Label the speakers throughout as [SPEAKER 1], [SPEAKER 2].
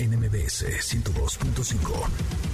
[SPEAKER 1] NMBS 102.5.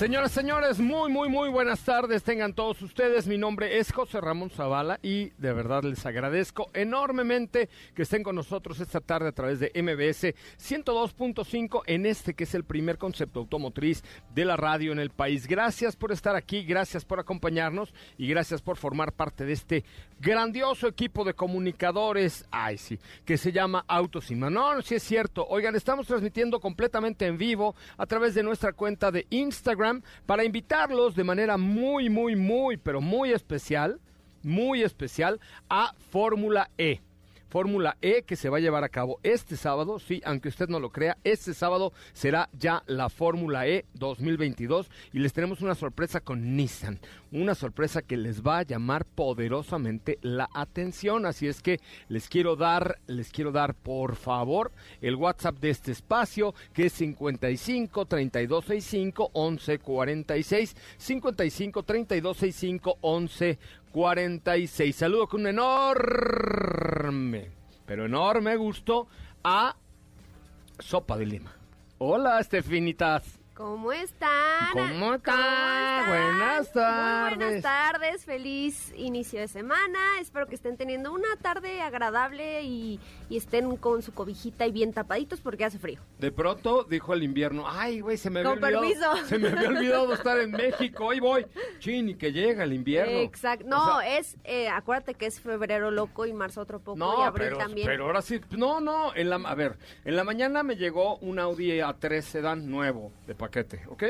[SPEAKER 2] Señoras, señores, muy, muy, muy buenas tardes. Tengan todos ustedes. Mi nombre es José Ramón Zavala y de verdad les agradezco enormemente que estén con nosotros esta tarde a través de MBS 102.5 en este que es el primer concepto automotriz de la radio en el país. Gracias por estar aquí, gracias por acompañarnos y gracias por formar parte de este grandioso equipo de comunicadores, ay sí, que se llama Autos y No, sí es cierto. Oigan, estamos transmitiendo completamente en vivo a través de nuestra cuenta de Instagram para invitarlos de manera muy, muy, muy, pero muy especial, muy especial a Fórmula E. Fórmula E que se va a llevar a cabo este sábado, sí, aunque usted no lo crea, este sábado será ya la Fórmula E 2022 y les tenemos una sorpresa con Nissan, una sorpresa que les va a llamar poderosamente la atención, así es que les quiero dar, les quiero dar por favor el WhatsApp de este espacio que es 55 3265 1146 55 3265 11 46. Saludo con un enorme, pero enorme gusto a Sopa de Lima. Hola, Estefinitas.
[SPEAKER 3] ¿Cómo están?
[SPEAKER 2] ¿Cómo están? Buenas tardes.
[SPEAKER 3] Muy buenas tardes, feliz inicio de semana. Espero que estén teniendo una tarde agradable y, estén con su cobijita y bien tapaditos porque hace frío.
[SPEAKER 2] De pronto dijo el invierno, ay, güey, se me había
[SPEAKER 3] con
[SPEAKER 2] olvidado.
[SPEAKER 3] Permiso.
[SPEAKER 2] Se me había olvidado estar en México, ahí voy. Chin, y que llega el invierno.
[SPEAKER 3] Exacto. No, es, eh, acuérdate que es febrero loco y marzo otro poco y abril
[SPEAKER 2] pero,
[SPEAKER 3] también.
[SPEAKER 2] pero ahora sí, no, no, en la, a ver, en la mañana me llegó un Audi A3 Sedan nuevo de paquete, ¿ok?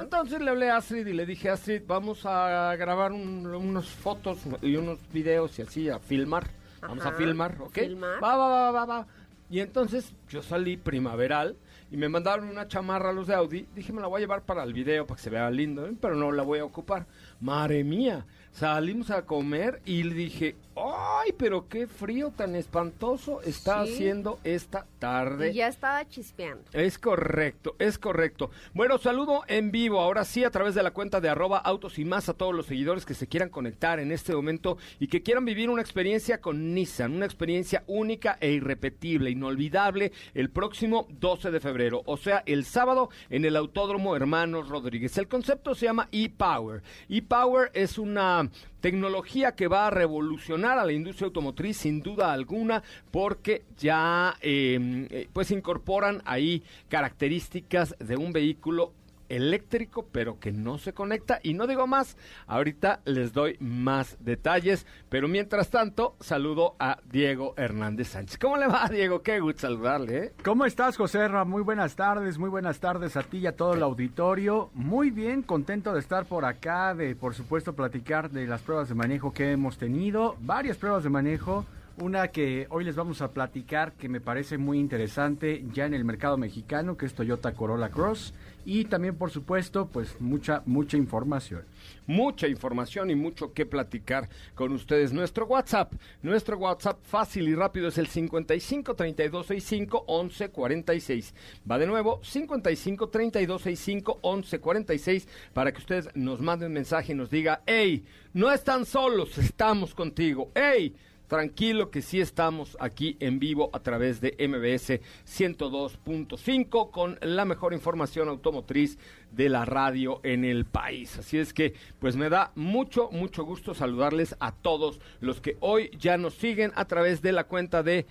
[SPEAKER 2] Entonces le hablé a Astrid y le dije, Astrid, vamos a grabar unas fotos y unos videos y así, a filmar. Vamos a filmar, ¿ok? Va, va, va, va, va. Y entonces yo salí primaveral y me mandaron una chamarra a los de Audi. Dije, me la voy a llevar para el video para que se vea lindo, ¿eh? pero no la voy a ocupar. Madre mía, salimos a comer y le dije, ¡ay, pero qué frío tan espantoso está haciendo esta tarde!
[SPEAKER 3] Y ya estaba chispeando.
[SPEAKER 2] Es correcto, es correcto. Bueno, saludo en vivo, ahora sí, a través de la cuenta de arroba autos y más a todos los seguidores que se quieran conectar en este momento y que quieran vivir una experiencia con Nissan, una experiencia única e irrepetible, inolvidable, el próximo 12 de febrero, o sea, el sábado en el Autódromo Hermanos Rodríguez. El concepto se llama e-Power. E-Power es una tecnología que va a revolucionar a la industria automotriz sin duda alguna porque ya em, eh, pues incorporan ahí características de un vehículo eléctrico, pero que no se conecta. Y no digo más, ahorita les doy más detalles, pero mientras tanto, saludo a Diego Hernández Sánchez. ¿Cómo le va, Diego? Qué gusto saludarle. ¿eh?
[SPEAKER 4] ¿Cómo estás, José Ra? Muy buenas tardes, muy buenas tardes a ti y a todo el auditorio. Muy bien, contento de estar por acá, de por supuesto platicar de las pruebas de manejo que hemos tenido, varias pruebas de manejo. Una que hoy les vamos a platicar que me parece muy interesante ya en el mercado mexicano, que es Toyota Corolla Cross y también por supuesto pues mucha mucha información.
[SPEAKER 2] Mucha información y mucho que platicar con ustedes. Nuestro WhatsApp, nuestro WhatsApp fácil y rápido es el 55 32 65 11 46. Va de nuevo 55 32 65 11 46 para que ustedes nos manden un mensaje y nos diga, "Hey, no están solos, estamos contigo." "Hey, Tranquilo que sí estamos aquí en vivo a través de MBS 102.5 con la mejor información automotriz de la radio en el país. Así es que pues me da mucho, mucho gusto saludarles a todos los que hoy ya nos siguen a través de la cuenta de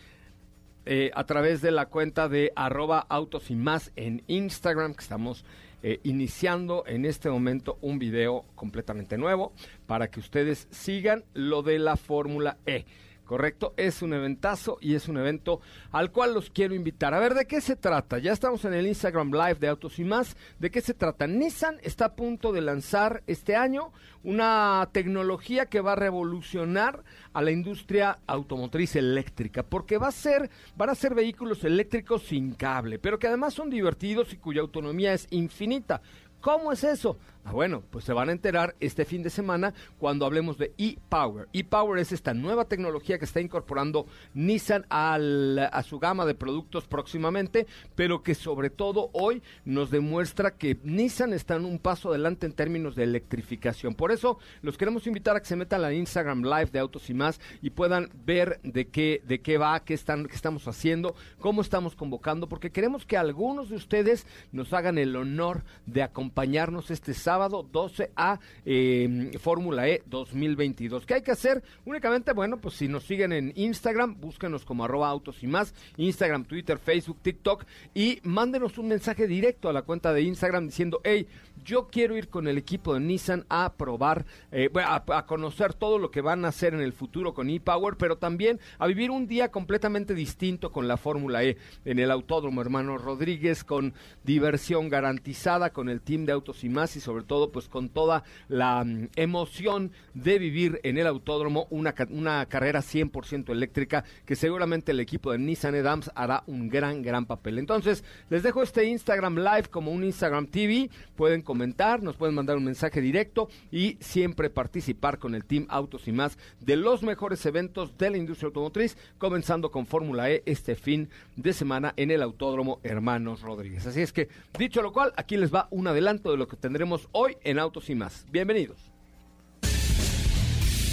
[SPEAKER 2] eh, a través de la cuenta de arroba autos y más en Instagram, que estamos eh, iniciando en este momento un video completamente nuevo para que ustedes sigan lo de la Fórmula E. ¿correcto? Es un eventazo y es un evento al cual los quiero invitar. A ver, ¿de qué se trata? Ya estamos en el Instagram Live de Autos y más. ¿De qué se trata? Nissan está a punto de lanzar este año una tecnología que va a revolucionar a la industria automotriz eléctrica, porque va a ser, van a ser vehículos eléctricos sin cable, pero que además son divertidos y cuya autonomía es infinita. ¿Cómo es eso? Ah, bueno, pues se van a enterar este fin de semana cuando hablemos de e-Power. E-Power es esta nueva tecnología que está incorporando Nissan a su gama de productos próximamente, pero que sobre todo hoy nos demuestra que Nissan está en un paso adelante en términos de electrificación. Por eso los queremos invitar a que se metan a Instagram Live de Autos y más y puedan ver de qué, de qué va, qué, están, qué estamos haciendo, cómo estamos convocando, porque queremos que algunos de ustedes nos hagan el honor de acompañarnos este sábado sábado 12 a em, Fórmula E 2022. ¿Qué hay que hacer? Únicamente, bueno, pues si nos siguen en Instagram, búsquenos como arroba autos y más, Instagram, Twitter, Facebook, TikTok y mándenos un mensaje directo a la cuenta de Instagram diciendo, hey, yo quiero ir con el equipo de Nissan a probar, eh, a, conocer todo lo que van a hacer en el futuro con ePower, pero también a vivir un día completamente distinto con la Fórmula E en el Autódromo Hermano Rodríguez, con diversión garantizada, con el team de autos y más y sobre todo pues con toda la mm, emoción de vivir en el Autódromo una, una carrera 100% eléctrica que seguramente el equipo de Nissan Edams hará un gran, gran papel. Entonces, les dejo este Instagram Live como un Instagram TV, pueden comentar, nos pueden mandar un mensaje directo y siempre participar con el Team Autos y más de los mejores eventos de la industria automotriz, comenzando con Fórmula E este fin de semana en el Autódromo Hermanos Rodríguez. Así es que, dicho lo cual, aquí les va un adelanto de lo que tendremos hoy en Autos y más. Bienvenidos.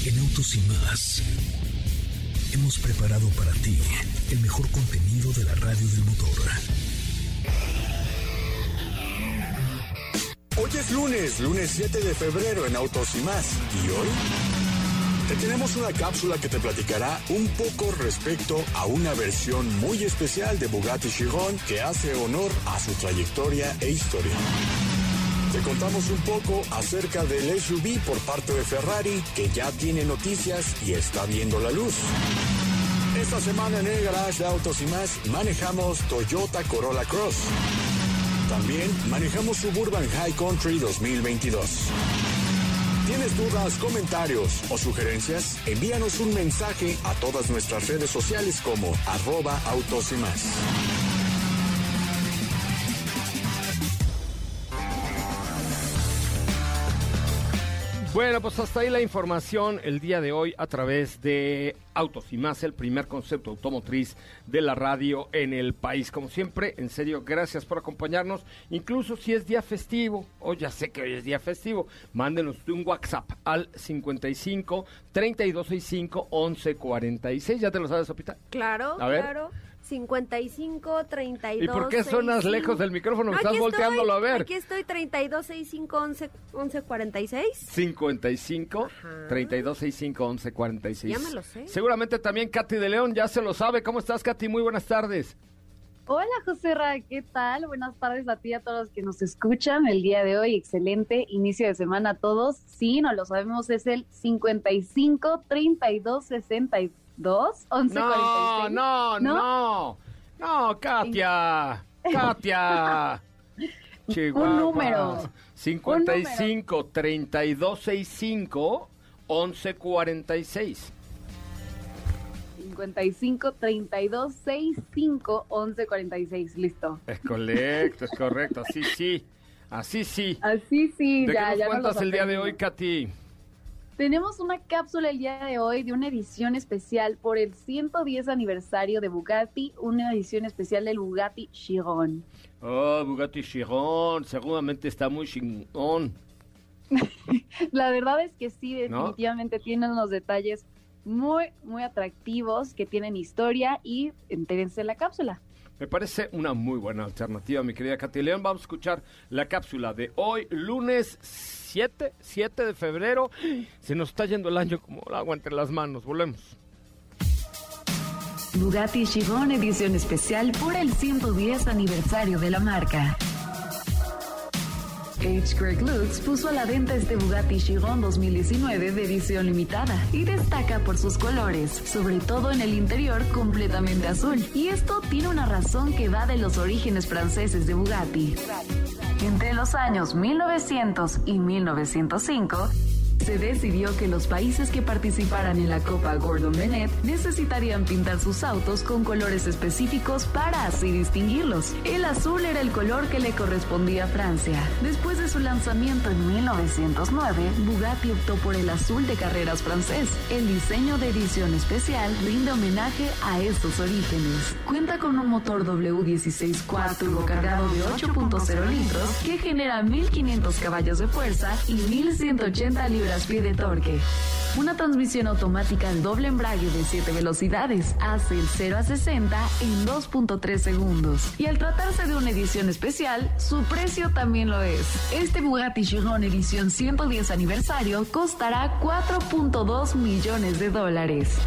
[SPEAKER 1] En Autos y más hemos preparado para ti el mejor contenido de la radio del motor.
[SPEAKER 5] Hoy es lunes, lunes 7 de febrero en Autos y más. ¿Y hoy? Te tenemos una cápsula que te platicará un poco respecto a una versión muy especial de Bugatti Chiron que hace honor a su trayectoria e historia. Te contamos un poco acerca del SUV por parte de Ferrari que ya tiene noticias y está viendo la luz. Esta semana en el garage de Autos y más manejamos Toyota Corolla Cross. También manejamos Suburban High Country 2022. ¿Tienes dudas, comentarios o sugerencias? Envíanos un mensaje a todas nuestras redes sociales como arroba autos y más.
[SPEAKER 2] Bueno, pues hasta ahí la información el día de hoy a través de Autos y más, el primer concepto automotriz de la radio en el país. Como siempre, en serio, gracias por acompañarnos. Incluso si es día festivo, o ya sé que hoy es día festivo, mándenos un WhatsApp al 55 3265 1146. ¿Ya te lo sabes, Sopita?
[SPEAKER 3] Claro,
[SPEAKER 2] A ver.
[SPEAKER 3] claro. 55 32
[SPEAKER 2] ¿Y por qué sonas
[SPEAKER 3] 65?
[SPEAKER 2] lejos del micrófono?
[SPEAKER 3] No,
[SPEAKER 2] Estás volteándolo
[SPEAKER 3] estoy,
[SPEAKER 2] a ver.
[SPEAKER 3] Aquí estoy 32 65 11 11 46.
[SPEAKER 2] 55
[SPEAKER 3] Ajá.
[SPEAKER 2] 32 65 11 46.
[SPEAKER 3] Ya me lo sé.
[SPEAKER 2] Seguramente también Katy de León ya se lo sabe. ¿Cómo estás, Katy? Muy buenas tardes.
[SPEAKER 6] Hola José Ra, ¿qué tal? Buenas tardes a ti y a todos los que nos escuchan el día de hoy. Excelente inicio de semana a todos. Sí, no lo sabemos, es el 55 32 62 11
[SPEAKER 2] No,
[SPEAKER 6] 46.
[SPEAKER 2] no, no. No, Katia. Katia. Chihuahua.
[SPEAKER 6] Un número.
[SPEAKER 2] 55 32 65 11 46.
[SPEAKER 6] 55 32 65 11 46. Listo.
[SPEAKER 2] Es correcto, es correcto. Así sí. Así sí.
[SPEAKER 6] Así sí,
[SPEAKER 2] ¿De
[SPEAKER 6] ya,
[SPEAKER 2] qué
[SPEAKER 6] ya
[SPEAKER 2] nos
[SPEAKER 6] nos
[SPEAKER 2] cuentas
[SPEAKER 6] los
[SPEAKER 2] el día de hoy. Katy?
[SPEAKER 6] Tenemos una cápsula el día de hoy de una edición especial por el 110 aniversario de Bugatti, una edición especial del Bugatti Chiron.
[SPEAKER 2] Oh, Bugatti Chiron, seguramente está muy chingón.
[SPEAKER 6] La verdad es que sí,
[SPEAKER 2] ¿No?
[SPEAKER 6] definitivamente tiene unos detalles muy, muy atractivos que tienen historia y entérense en la cápsula.
[SPEAKER 2] Me parece una muy buena alternativa, mi querida Katy. Vamos a escuchar la cápsula de hoy, lunes 7, 7 de febrero. Se nos está yendo el año como el agua entre las manos. Volvemos.
[SPEAKER 7] Bugatti Chiron edición especial por el 110 aniversario de la marca. H. Greg Lutz puso a la venta este Bugatti Chiron 2019 de edición limitada y destaca por sus colores, sobre todo en el interior completamente azul. Y esto tiene una razón que va de los orígenes franceses de Bugatti. Entre los años 1900 y 1905, se decidió que los países que participaran en la Copa Gordon Bennett necesitarían pintar sus autos con colores específicos para así distinguirlos. El azul era el color que le correspondía a Francia. Después de su lanzamiento en 1909, Bugatti optó por el azul de carreras francés. El diseño de edición especial rinde homenaje a estos orígenes. Cuenta con un motor W16 4 cargado de 8.0 litros que genera 1500 caballos de fuerza y 1180 libras de torque. Una transmisión automática al doble embrague de 7 velocidades hace el 0 a 60 en 2.3 segundos. Y al tratarse de una edición especial, su precio también lo es. Este Bugatti Chiron edición 110 aniversario costará 4.2 millones de dólares.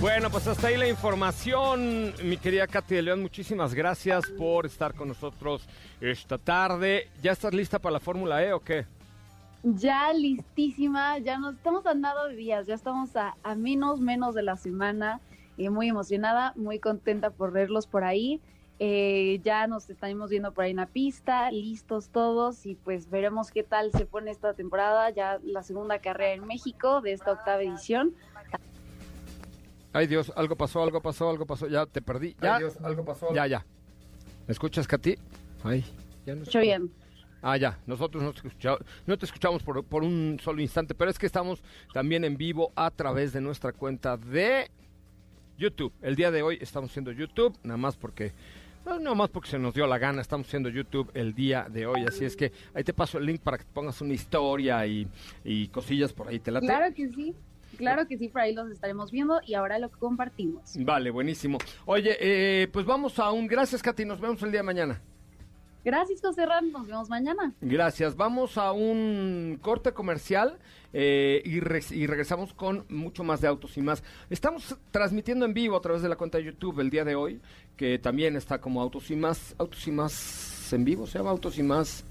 [SPEAKER 2] Bueno, pues hasta ahí la información, mi querida Katy de León, muchísimas gracias por estar con nosotros esta tarde. ¿Ya estás lista para la Fórmula E o qué?
[SPEAKER 6] Ya listísima, ya nos estamos andando de días, ya estamos a, menos, menos de la semana y muy emocionada, muy contenta por verlos por ahí. Eh, ya nos estamos viendo por ahí en la pista, listos todos y pues veremos qué tal se pone esta temporada, ya la segunda carrera en México de esta octava edición.
[SPEAKER 2] Ay Dios, algo pasó, algo pasó, algo pasó, ya te perdí. Ya,
[SPEAKER 4] Ay, Dios, algo pasó.
[SPEAKER 2] ya, ya. ¿Me escuchas, Katy? Ay, ya no
[SPEAKER 6] Escucho bien.
[SPEAKER 2] Ah, ya, nosotros no te escuchamos, no te escuchamos por, por un solo instante, pero es que estamos también en vivo a través de nuestra cuenta de YouTube. El día de hoy estamos haciendo YouTube, nada más porque, no, nada más porque se nos dio la gana, estamos haciendo YouTube el día de hoy, así es que ahí te paso el link para que te pongas una historia y, y cosillas por ahí, ¿te late?
[SPEAKER 6] Claro que sí, claro que sí, por ahí los estaremos viendo y ahora lo compartimos.
[SPEAKER 2] Vale, buenísimo. Oye, eh, pues vamos a un... Gracias, Katy, nos vemos el día de mañana.
[SPEAKER 6] Gracias, José Ram, nos vemos mañana.
[SPEAKER 2] Gracias. Vamos a un corte comercial eh, y, re- y regresamos con mucho más de autos y más. Estamos transmitiendo en vivo a través de la cuenta de YouTube el día de hoy, que también está como autos y más. Autos y más en vivo, se llama autos y más.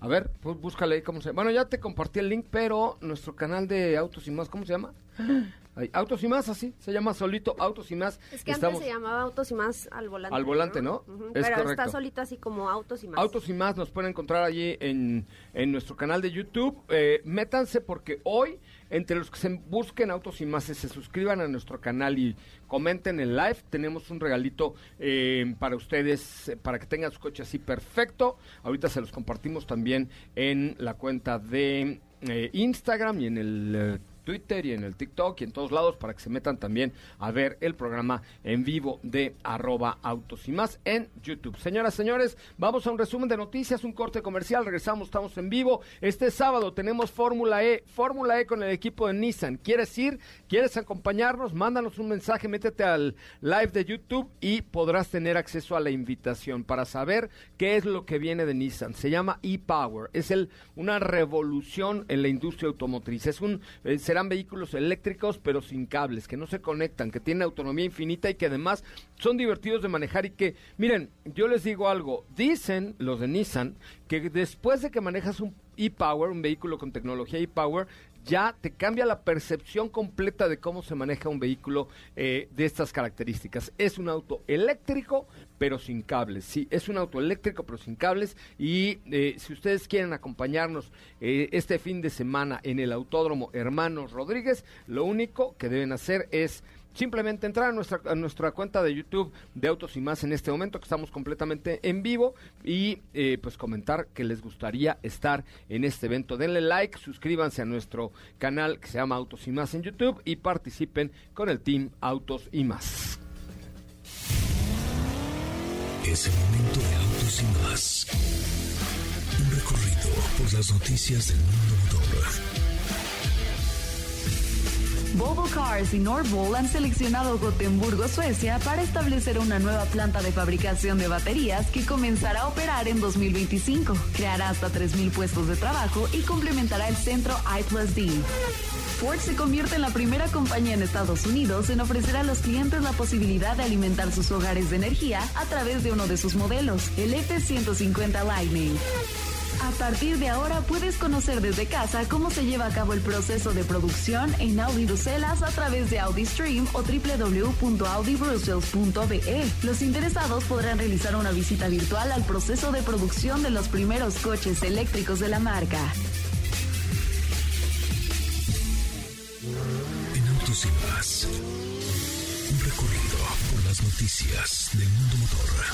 [SPEAKER 2] A ver, pues búscale ahí cómo se Bueno, ya te compartí el link, pero nuestro canal de autos y más, ¿cómo se llama? Autos y más, así, se llama solito Autos y más.
[SPEAKER 3] Es que
[SPEAKER 2] Estamos-
[SPEAKER 3] antes se llamaba Autos y Más al volante.
[SPEAKER 2] Al volante, ¿no?
[SPEAKER 3] Ujú,
[SPEAKER 2] Es
[SPEAKER 3] Pero
[SPEAKER 2] correcto.
[SPEAKER 3] está solito así como Autos y Más.
[SPEAKER 2] Autos y más nos pueden encontrar allí en, en nuestro canal de YouTube. Eh, métanse porque hoy, entre los que se busquen Autos y más, se suscriban a nuestro canal y comenten el live, tenemos un regalito eh, para ustedes, eh, para que tengan su coche así perfecto. Ahorita se los compartimos también en la cuenta de eh, Instagram y en el... Twitter y en el TikTok y en todos lados para que se metan también a ver el programa en vivo de arroba autos y más en YouTube. Señoras, señores, vamos a un resumen de noticias, un corte comercial, regresamos, estamos en vivo. Este sábado tenemos Fórmula E, Fórmula E con el equipo de Nissan. ¿Quieres ir? ¿Quieres acompañarnos? Mándanos un mensaje, métete al live de YouTube y podrás tener acceso a la invitación para saber qué es lo que viene de Nissan. Se llama e-Power, es el, una revolución en la industria automotriz. Es un, eh, serán vehículos eléctricos pero sin cables, que no se conectan, que tienen autonomía infinita y que además son divertidos de manejar y que, miren, yo les digo algo, dicen los de Nissan que después de que manejas un e-Power, un vehículo con tecnología e-Power, ya te cambia la percepción completa de cómo se maneja un vehículo eh, de estas características. Es un auto eléctrico, pero sin cables. Sí, es un auto eléctrico, pero sin cables. Y eh, si ustedes quieren acompañarnos eh, este fin de semana en el Autódromo Hermanos Rodríguez, lo único que deben hacer es simplemente entrar a nuestra, nuestra cuenta de YouTube de Autos y Más en este momento, que estamos completamente en vivo, y eh, pues comentar que les gustaría estar en este evento. Denle like, suscríbanse a nuestro canal que se llama Autos y Más en YouTube y participen con el team Autos y Más.
[SPEAKER 1] Es el momento de autos y más. Un recorrido por las noticias del mundo motor.
[SPEAKER 7] Volvo Cars y Northvolt han seleccionado Gotemburgo, Suecia, para establecer una nueva planta de fabricación de baterías que comenzará a operar en 2025. Creará hasta 3.000 puestos de trabajo y complementará el centro I+D. Ford se convierte en la primera compañía en Estados Unidos en ofrecer a los clientes la posibilidad de alimentar sus hogares de energía a través de uno de sus modelos, el F-150 Lightning. A partir de ahora puedes conocer desde casa cómo se lleva a cabo el proceso de producción en Audi Bruselas a través de Audi Stream o www.audibrussels.be. Los interesados podrán realizar una visita virtual al proceso de producción de los primeros coches eléctricos de la marca.
[SPEAKER 1] En Autos un recorrido por las noticias del mundo motor.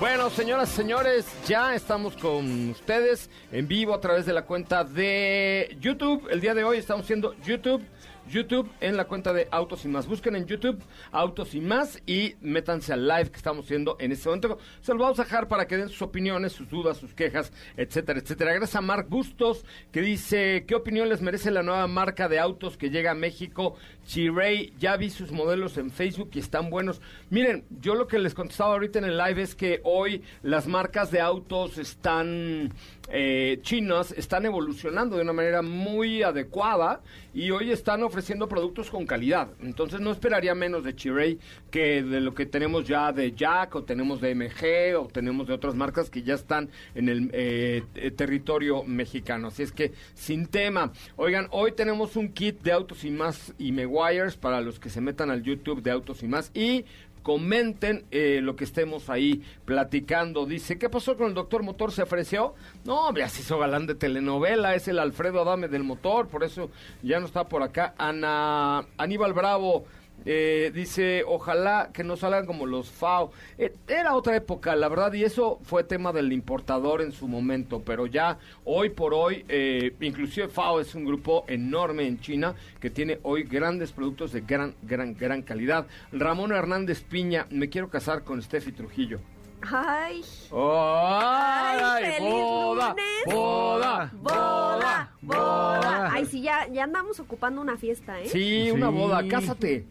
[SPEAKER 2] Bueno, señoras y señores, ya estamos con ustedes en vivo a través de la cuenta de YouTube. El día de hoy estamos haciendo YouTube. YouTube en la cuenta de Autos y Más. Busquen en YouTube Autos y Más y métanse al live que estamos haciendo en este momento. Se los vamos a dejar para que den sus opiniones, sus dudas, sus quejas, etcétera, etcétera. Gracias a Mark Bustos que dice, ¿qué opinión les merece la nueva marca de autos que llega a México? Chiray, ya vi sus modelos en Facebook y están buenos. Miren, yo lo que les contestaba ahorita en el live es que hoy las marcas de autos están eh, chinas están evolucionando de una manera muy adecuada y hoy están ofreciendo productos con calidad. Entonces no esperaría menos de Chiray que de lo que tenemos ya de Jack o tenemos de MG o tenemos de otras marcas que ya están en el eh, eh, territorio mexicano. Así es que sin tema. Oigan, hoy tenemos un kit de autos y más y Meguiars para los que se metan al YouTube de autos y más y comenten eh, lo que estemos ahí platicando. Dice, ¿qué pasó con el doctor Motor? ¿Se ofreció? No, ya se hizo galán de telenovela, es el Alfredo Adame del Motor, por eso ya no está por acá. Ana Aníbal Bravo. Eh, dice, ojalá que no salgan como los FAO. Eh, era otra época, la verdad, y eso fue tema del importador en su momento, pero ya hoy por hoy, eh, inclusive FAO es un grupo enorme en China que tiene hoy grandes productos de gran, gran, gran calidad. Ramón Hernández Piña, me quiero casar con Steffi Trujillo.
[SPEAKER 3] Ay.
[SPEAKER 2] ¡Ay!
[SPEAKER 3] Ay, feliz
[SPEAKER 2] boda,
[SPEAKER 3] lunes.
[SPEAKER 2] boda,
[SPEAKER 3] Boda, boda. Ay, sí, ya, ya andamos ocupando una fiesta, ¿eh?
[SPEAKER 2] Sí, una
[SPEAKER 4] Sí.
[SPEAKER 2] boda, cásate.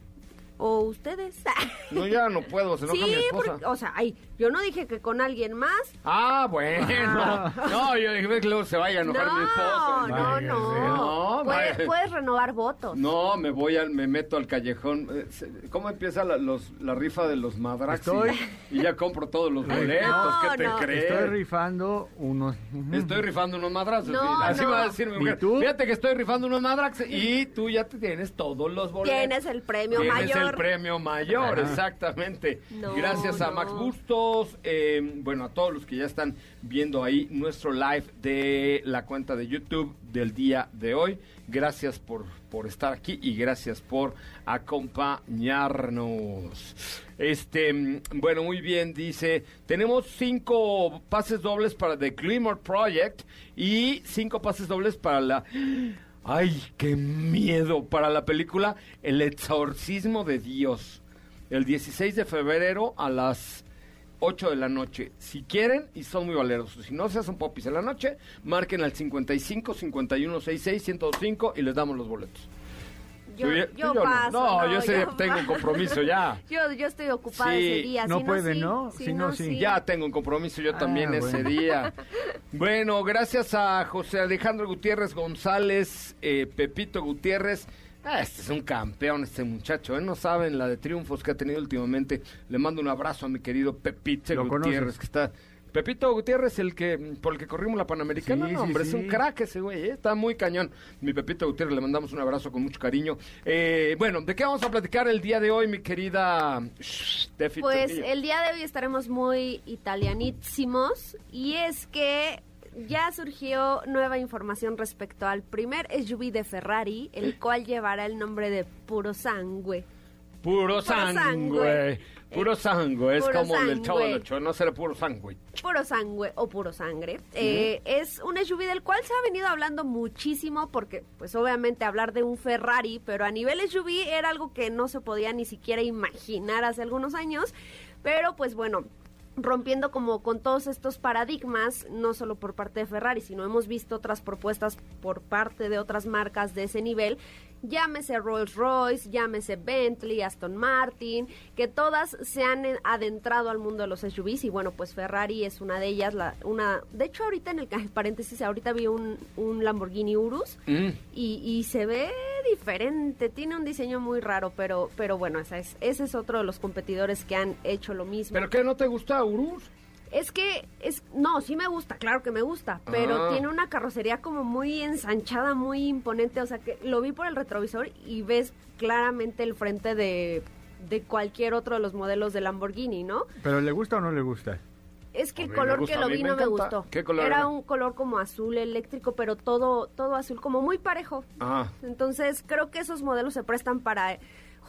[SPEAKER 3] O ustedes.
[SPEAKER 2] No, ya no puedo, se enoja
[SPEAKER 3] sí,
[SPEAKER 2] mi esposa.
[SPEAKER 3] porque, o sea, ay, yo no dije que con alguien más.
[SPEAKER 2] Ah, bueno. No, yo dije que luego se vaya a enojar
[SPEAKER 3] no,
[SPEAKER 2] mi esposa.
[SPEAKER 3] no, no.
[SPEAKER 2] No,
[SPEAKER 3] puedes, puedes renovar votos.
[SPEAKER 2] No, me voy al, me meto al callejón. Eh, ¿Cómo empieza la, los, la rifa de los Madraxi?
[SPEAKER 4] Estoy-
[SPEAKER 2] Y ya compro todos los boletos.
[SPEAKER 3] no,
[SPEAKER 2] ¿Qué te
[SPEAKER 3] no.
[SPEAKER 2] crees?
[SPEAKER 4] Estoy rifando unos...
[SPEAKER 2] Estoy rifando unos madrazos. Así
[SPEAKER 3] no.
[SPEAKER 2] va a decir mi
[SPEAKER 4] ¿Y
[SPEAKER 2] mujer.
[SPEAKER 4] tú?
[SPEAKER 2] Fíjate que estoy rifando unos madrax y tú ya te tienes todos los boletos.
[SPEAKER 3] Tienes el premio
[SPEAKER 2] Tienes
[SPEAKER 3] mayor.
[SPEAKER 2] el premio mayor,
[SPEAKER 4] Ajá.
[SPEAKER 2] exactamente.
[SPEAKER 3] No,
[SPEAKER 2] Gracias a
[SPEAKER 3] no.
[SPEAKER 2] Max Bustos, eh, bueno, a todos los que ya están viendo ahí nuestro live de la cuenta de YouTube del día de hoy. Gracias por, por estar aquí y gracias por acompañarnos. Este, bueno, muy bien, dice, tenemos cinco pases dobles para The Glimmer Project y cinco pases dobles para la... ¡Ay, qué miedo! Para la película El exorcismo de Dios. El 16 de febrero a las 8 de la noche. Si quieren y son muy valerosos. Si no se hacen popis en la noche, marquen al 55 51 66 105 y les damos los boletos.
[SPEAKER 3] Yo,
[SPEAKER 2] no.
[SPEAKER 3] paso.
[SPEAKER 2] No, yo ese día tengo un compromiso ya.
[SPEAKER 3] Yo, yo estoy ocupada
[SPEAKER 2] Sí.
[SPEAKER 3] ese día.
[SPEAKER 4] No
[SPEAKER 3] si
[SPEAKER 4] puede,
[SPEAKER 3] sí.
[SPEAKER 4] ¿no?
[SPEAKER 3] Si
[SPEAKER 4] Si
[SPEAKER 3] no,
[SPEAKER 4] no, sí.
[SPEAKER 2] Ya tengo un compromiso yo
[SPEAKER 4] Ah,
[SPEAKER 2] también ese
[SPEAKER 4] bueno.
[SPEAKER 2] día. Bueno, gracias a José Alejandro Gutiérrez González, eh, Pepito Gutiérrez. Ah, este es un campeón, este muchacho, ¿eh? No saben la de triunfos que ha tenido últimamente. Le mando un abrazo a mi querido Pepito
[SPEAKER 4] ¿Lo
[SPEAKER 2] Gutiérrez,
[SPEAKER 4] conoces?
[SPEAKER 2] que está... Pepito Gutiérrez, el que por el que corrimos la Panamericana,
[SPEAKER 4] Sí,
[SPEAKER 2] no,
[SPEAKER 4] sí,
[SPEAKER 2] hombre, es un crack ese güey, ¿eh? está muy cañón. Mi Pepito Gutiérrez, le mandamos un abrazo con mucho cariño. Eh, bueno, ¿de qué vamos a platicar el día de hoy, mi querida Steffi
[SPEAKER 3] Pues el día de hoy estaremos muy italianísimos y es que ya surgió nueva información respecto al primer SUV de Ferrari, el cual llevará el nombre de Puro Sangue.
[SPEAKER 2] Puro sangue.
[SPEAKER 3] sangue.
[SPEAKER 2] Puro sangue. Es
[SPEAKER 3] Puro
[SPEAKER 2] como el chavo del ocho, no será puro sangue.
[SPEAKER 3] puro sangue o puro sangre. Eh, es un SUV del cual se ha venido hablando muchísimo porque, pues obviamente hablar de un Ferrari, pero a nivel SUV era algo que no se podía ni siquiera imaginar hace algunos años. Pero pues bueno, rompiendo como con todos estos paradigmas, no solo por parte de Ferrari, sino hemos visto otras propuestas por parte de otras marcas de ese nivel, llámese Rolls Royce, llámese Bentley, Aston Martin, que todas se han eh, adentrado al mundo de los SUVs y bueno, pues Ferrari es una de ellas, la, una, de hecho ahorita en el paréntesis, ahorita vi un, un Lamborghini Urus
[SPEAKER 2] Mm.
[SPEAKER 3] y, y se ve diferente, tiene un diseño muy raro, pero, pero bueno, esa es, ese es otro de los competidores que han hecho lo mismo.
[SPEAKER 2] ¿Pero qué no te gusta, Urus?
[SPEAKER 3] Es que, es no, sí me gusta, claro que me gusta, pero
[SPEAKER 2] Ah.
[SPEAKER 3] tiene una carrocería como muy ensanchada, muy imponente, o sea que lo vi por el retrovisor y ves claramente el frente de, de cualquier otro de los modelos de Lamborghini, ¿no?
[SPEAKER 4] ¿Pero le gusta o no le gusta?
[SPEAKER 3] Es que el color
[SPEAKER 2] gusta,
[SPEAKER 3] que lo vi
[SPEAKER 2] me
[SPEAKER 3] no me gustó.
[SPEAKER 2] ¿Qué color
[SPEAKER 3] era
[SPEAKER 2] era?
[SPEAKER 3] un color como azul eléctrico, pero todo, todo azul, como muy parejo.
[SPEAKER 2] Ah.
[SPEAKER 3] Entonces creo que esos modelos se prestan para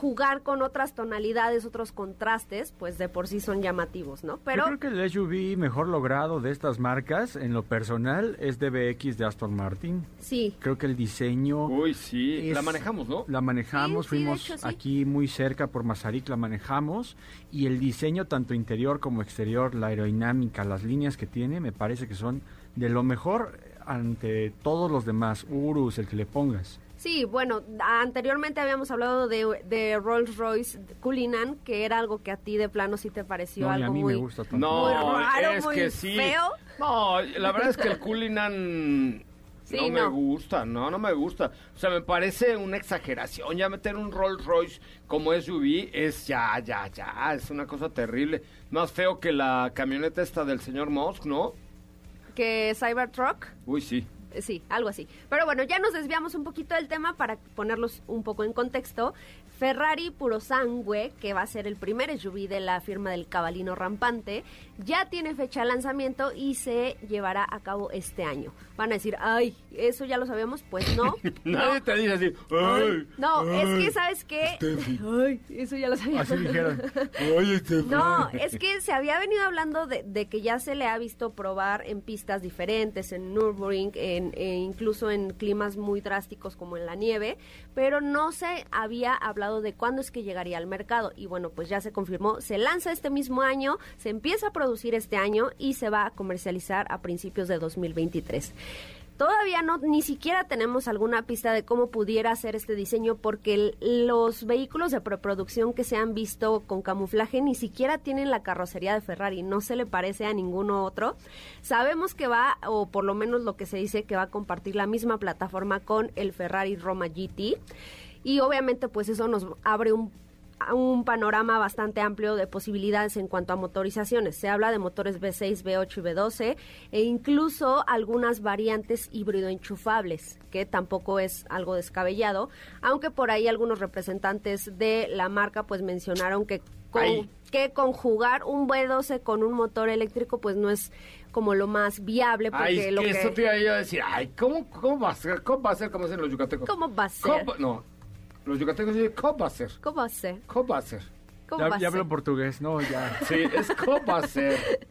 [SPEAKER 3] jugar con otras tonalidades, otros contrastes, pues de por sí son llamativos, ¿no? Pero
[SPEAKER 4] Yo creo que el SUV mejor logrado de estas marcas, en lo personal, es DBX de Aston Martin.
[SPEAKER 3] sí,
[SPEAKER 4] Creo que el diseño...
[SPEAKER 2] Uy, sí.
[SPEAKER 4] Es-
[SPEAKER 2] La manejamos, ¿no?
[SPEAKER 4] La manejamos,
[SPEAKER 3] Sí, sí, de
[SPEAKER 4] fuimos
[SPEAKER 3] hecho, sí.
[SPEAKER 4] aquí muy cerca por Mazarik, la manejamos y el diseño tanto interior como exterior, la aerodinámica, las líneas que tiene, me parece que son de lo mejor ante todos los demás, Urus, el que le pongas.
[SPEAKER 3] Sí, bueno, anteriormente habíamos hablado de, de Rolls Royce Cullinan, que era algo que a ti de plano sí te pareció
[SPEAKER 4] No, y
[SPEAKER 3] algo
[SPEAKER 4] a mí
[SPEAKER 3] muy...
[SPEAKER 4] me gusta tanto.
[SPEAKER 2] No,
[SPEAKER 3] Muy raro,
[SPEAKER 2] es
[SPEAKER 3] muy
[SPEAKER 2] que sí.
[SPEAKER 3] feo.
[SPEAKER 2] No, la verdad es que el Cullinan
[SPEAKER 3] Sí,
[SPEAKER 2] no, me gusta, no, no me gusta. O sea, me parece una exageración. Ya meter un Rolls Royce como SUV es ya, ya, ya, es una cosa terrible. Más feo que la camioneta esta del señor Musk, ¿no?
[SPEAKER 3] Que Cybertruck,
[SPEAKER 2] Uy, sí.
[SPEAKER 3] Sí, algo así. Pero bueno, ya nos desviamos un poquito del tema para ponerlos un poco en contexto. Ferrari Puro Sangue, que va a ser el primer SUV de la firma del cabalino rampante, ya tiene fecha de lanzamiento y se llevará a cabo este año. Van a decir, ay, ¿eso ya lo sabíamos? Pues no.
[SPEAKER 2] Nadie
[SPEAKER 3] no.
[SPEAKER 2] te dice así.
[SPEAKER 3] Ay,
[SPEAKER 2] Ay,
[SPEAKER 3] no, es que, ¿sabes qué?
[SPEAKER 2] Steffi.
[SPEAKER 3] Ay, eso ya lo sabíamos.
[SPEAKER 4] Así dijeron.
[SPEAKER 2] Ay, Steffi.
[SPEAKER 3] No, es que se había venido hablando de, de que ya se le ha visto probar en pistas diferentes, en Nürburgring, en, e incluso en climas muy drásticos como en la nieve, pero no se había hablado de cuándo es que llegaría al mercado. Y bueno, pues ya se confirmó, se lanza este mismo año, se empieza a producir este año y se va a comercializar a principios de 2023. Todavía no, ni siquiera tenemos alguna pista de cómo pudiera ser este diseño porque los vehículos de preproducción que se han visto con camuflaje ni siquiera tienen la carrocería de Ferrari, no se le parece a ninguno otro. Sabemos que va, o por lo menos lo que se dice, que va a compartir la misma plataforma con el Ferrari Roma GT y obviamente pues eso nos abre un un panorama bastante amplio de posibilidades en cuanto a motorizaciones. Se habla de motores V6, V8 y V12 e incluso algunas variantes híbrido enchufables, que tampoco es algo descabellado, aunque por ahí algunos representantes de la marca pues mencionaron que con- que conjugar un V12 con un motor eléctrico pues no es como lo más viable porque
[SPEAKER 2] Ay, es
[SPEAKER 3] lo
[SPEAKER 2] que eso te iba a decir. Ay, ¿cómo, ¿cómo va a ser? ¿Cómo va a ser como dicen los yucatecos?
[SPEAKER 3] ¿Cómo va a ser?
[SPEAKER 2] ¿Cómo- No, los yucatecos dicen, ¿cómo va a ser?
[SPEAKER 3] ¿Cómo va a ser?
[SPEAKER 2] ¿Cómo va a ser?
[SPEAKER 3] ¿Cómo
[SPEAKER 4] Ya,
[SPEAKER 3] va
[SPEAKER 4] ya hablo
[SPEAKER 3] ser?
[SPEAKER 4] portugués, no, ya.
[SPEAKER 2] Sí, es ¿cómo va a ser?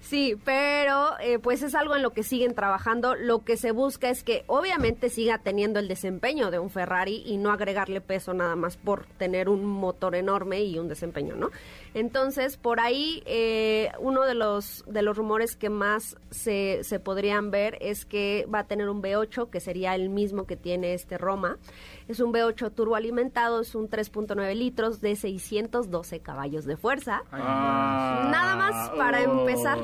[SPEAKER 3] Sí, pero eh, pues es algo en lo que siguen trabajando. Lo que se busca es que obviamente siga teniendo el desempeño de un Ferrari y no agregarle peso nada más por tener un motor enorme y un desempeño, ¿no? Entonces, por ahí eh, uno de los de los rumores que más se, se podrían ver es que va a tener un V8 que sería el mismo que tiene este Roma. Es un V8 turboalimentado, es un 3.9 litros de 612 caballos de fuerza.
[SPEAKER 2] Ah,
[SPEAKER 3] Nada más para
[SPEAKER 2] oh,
[SPEAKER 3] empezar.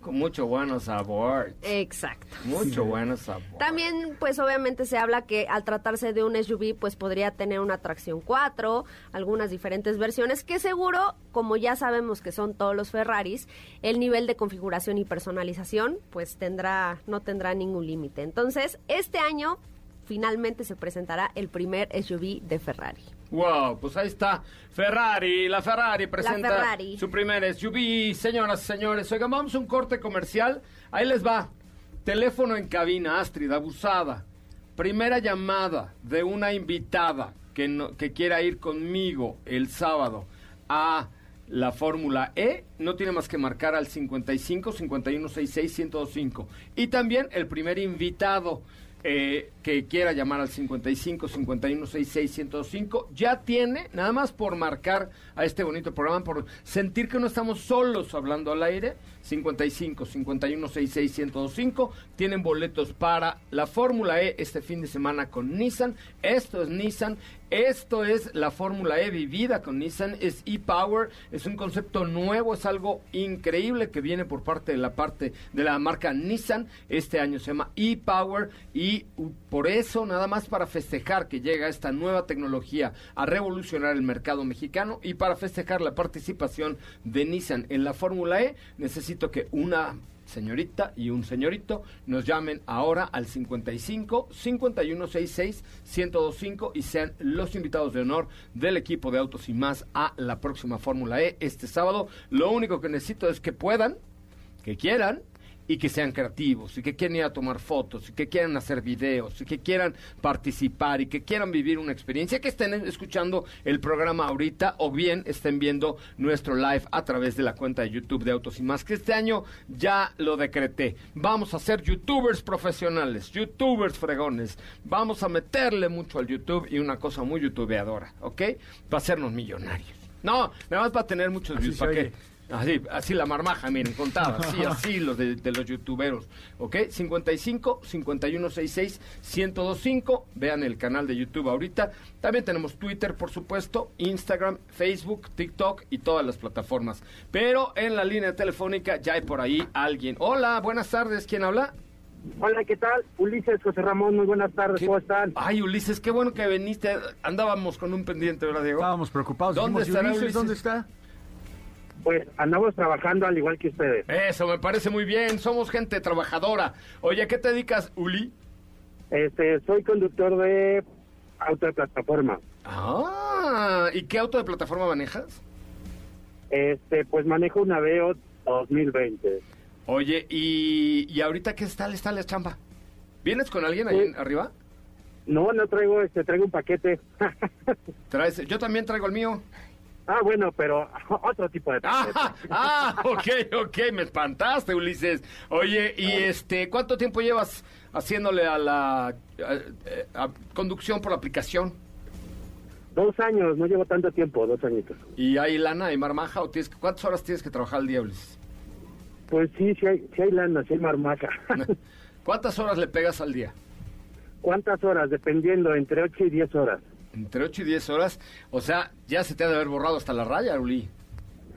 [SPEAKER 2] Con mucho bueno sabor.
[SPEAKER 3] Exacto.
[SPEAKER 2] Mucho bueno sabor.
[SPEAKER 3] También, pues obviamente se habla que al tratarse de un SUV, pues podría tener una tracción 4, algunas diferentes versiones, que seguro, como ya sabemos que son todos los Ferraris, el nivel de configuración y personalización, pues tendrá, no tendrá ningún límite. Entonces, este año finalmente se presentará el primer SUV de Ferrari.
[SPEAKER 2] Wow, pues ahí está. Ferrari, la Ferrari presenta
[SPEAKER 3] Ferrari.
[SPEAKER 2] su primer SUV. Señoras y señores, oigan, vamos a un corte comercial. Ahí les va. Teléfono en cabina, Astrid, abusada. Primera llamada de una invitada que, no, que quiera ir conmigo el sábado a la Fórmula E, no tiene más que marcar al 55 51 66 1025. Y también el primer invitado eh, que quiera llamar al 55 51 66 1025 ya tiene, nada más por marcar a este bonito programa, por sentir que no estamos solos hablando al aire, 55 51 66 1025 tienen boletos para la Fórmula E este fin de semana con Nissan. Esto es Nissan. Esto es la Fórmula E vivida con Nissan, es e-Power, es un concepto nuevo, es algo increíble que viene por parte de la parte de la marca Nissan. Este año se llama e-Power y por eso nada más para festejar que llega esta nueva tecnología a revolucionar el mercado mexicano y para festejar la participación de Nissan en la Fórmula E, necesito que una señorita y un señorito nos llamen ahora al 55 5166 1025 y sean los invitados de honor del equipo de Autos y más a la próxima Fórmula E este sábado. Lo único que necesito es que puedan, que quieran y que sean creativos y que quieran ir a tomar fotos y que quieran hacer videos y que quieran participar y que quieran vivir una experiencia, que estén escuchando el programa ahorita o bien estén viendo nuestro live a través de la cuenta de YouTube de Autos y más, que este año ya lo decreté. Vamos a ser youtubers profesionales, youtubers fregones. Vamos a meterle mucho al YouTube y una cosa muy youtubeadora, ¿ok? Para hacernos millonarios. No, nada más va a tener muchos views. ¿Para qué? Así, así la marmaja, miren, contada, así, así los de, de los youtuberos, ¿ok? 55 5166 1025, vean el canal de YouTube ahorita. También tenemos Twitter, por supuesto, Instagram, Facebook, TikTok y todas las plataformas. Pero en la línea telefónica ya hay por ahí alguien. Hola, buenas tardes, ¿quién habla?
[SPEAKER 8] Hola, ¿qué tal? Ulises José Ramón, muy buenas tardes,
[SPEAKER 2] ¿Qué-
[SPEAKER 8] ¿cómo están?
[SPEAKER 2] Ay, Ulises, qué bueno que viniste. Andábamos con un pendiente, ¿verdad, Diego?
[SPEAKER 4] Estábamos preocupados.
[SPEAKER 2] ¿Dónde
[SPEAKER 4] Dijimos,
[SPEAKER 2] estará
[SPEAKER 4] "¿Y Ulises,
[SPEAKER 2] Ulises?
[SPEAKER 4] ¿Dónde está?
[SPEAKER 8] Pues andamos trabajando al igual que ustedes.
[SPEAKER 2] Eso, me parece muy bien. Somos gente trabajadora. Oye, ¿a qué te dedicas, Uli?
[SPEAKER 8] Este, soy conductor de auto de plataforma.
[SPEAKER 2] Ah, ¿y qué auto de plataforma manejas?
[SPEAKER 8] Este, pues manejo una Veo 2020.
[SPEAKER 2] Oye, ¿y, y ahorita qué tal está la chamba? ¿Vienes con alguien ahí
[SPEAKER 8] Sí.
[SPEAKER 2] arriba?
[SPEAKER 8] No, no traigo, este, traigo un paquete.
[SPEAKER 2] ¿Traes? Yo también traigo el mío.
[SPEAKER 8] Ah, bueno, pero otro tipo de paquete.
[SPEAKER 2] Ah, ah, ok, ok, me espantaste, Ulises. Oye, ¿y este cuánto tiempo llevas haciéndole a la a- a- a conducción por aplicación?
[SPEAKER 8] Dos años, no llevo tanto tiempo, dos añitos.
[SPEAKER 2] ¿Y hay lana y marmaja o tienes que- cuántas horas tienes que trabajar al día, Ulises?
[SPEAKER 8] Pues sí, sí hay, sí hay lana, sí hay marmaja.
[SPEAKER 2] ¿Cuántas horas le pegas al día?
[SPEAKER 8] ¿Cuántas horas? Dependiendo, entre 8 y 10 horas.
[SPEAKER 2] Entre 8 y 10 horas. O sea, ya se te ha de haber borrado hasta la raya, Uli.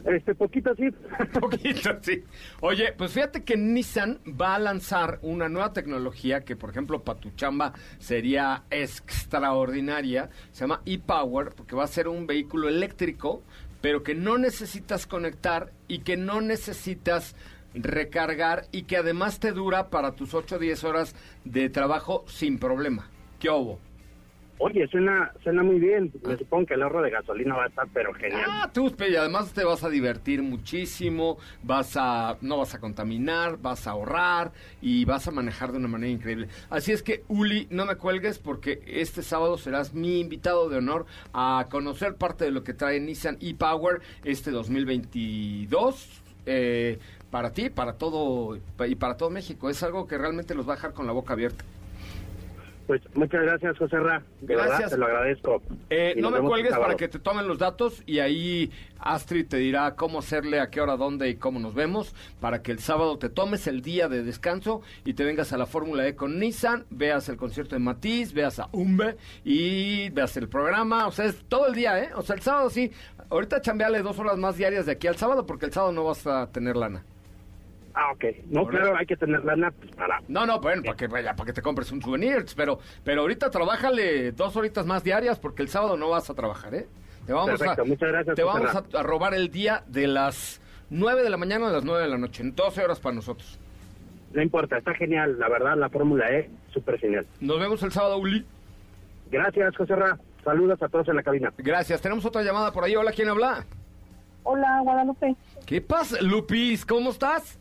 [SPEAKER 8] Este, poquito sí.
[SPEAKER 2] poquito, sí. Oye, pues fíjate que Nissan va a lanzar una nueva tecnología que, por ejemplo, para tu chamba sería extraordinaria. Se llama e-Power, porque va a ser un vehículo eléctrico, pero que no necesitas conectar y que no necesitas recargar y que además te dura para tus 8 o 10 horas de trabajo sin problema. ¿Qué hubo?
[SPEAKER 8] Oye, suena, suena muy bien. Me supongo que el ahorro de gasolina va a estar, pero genial.
[SPEAKER 2] Ah, tú, y además te vas a divertir muchísimo, vas a, no vas a contaminar, vas a ahorrar y vas a manejar de una manera increíble. Así es que, Uli, no me cuelgues porque este sábado serás mi invitado de honor a conocer parte de lo que trae Nissan e-Power este 2022. eh, para ti, para todo y para todo México. Es algo que realmente los va a dejar con la boca abierta.
[SPEAKER 8] Pues muchas gracias, José Ra. De verdad,
[SPEAKER 2] Gracias.
[SPEAKER 8] te lo agradezco.
[SPEAKER 2] Eh, no me cuelgues para que te tomen los datos y ahí Astrid te dirá cómo hacerle, a qué hora, dónde y cómo nos vemos para que el sábado te tomes el día de descanso y te vengas a la Fórmula E con Nissan, veas el concierto de Matiz, veas a Umbe y veas el programa. O sea, es todo el día, ¿eh? O sea, el sábado sí. Ahorita chambeale dos horas más diarias de aquí al sábado porque el sábado no vas a tener lana.
[SPEAKER 8] Ah, ok. No, claro, hay que tener lana pues, para...
[SPEAKER 2] No, no, bueno, para que, vaya, para que te compres un souvenir, pero, pero ahorita trabájale dos horitas más diarias porque el sábado no vas a trabajar, ¿eh? Te vamos,
[SPEAKER 8] Perfecto,
[SPEAKER 2] a,
[SPEAKER 8] muchas gracias,
[SPEAKER 2] te vamos a, robar el día de las 9 de la mañana a las 9 de la noche, en 12 horas para nosotros.
[SPEAKER 8] No importa, está genial. La verdad, la Fórmula E, súper genial.
[SPEAKER 2] Nos vemos el sábado, Uli.
[SPEAKER 8] Gracias, José Ra. Saludos a todos en la cabina.
[SPEAKER 2] Gracias. Tenemos otra llamada por ahí. Hola, ¿quién habla?
[SPEAKER 9] Hola, Guadalupe.
[SPEAKER 2] ¿Qué pasa, Lupis? ¿Cómo estás?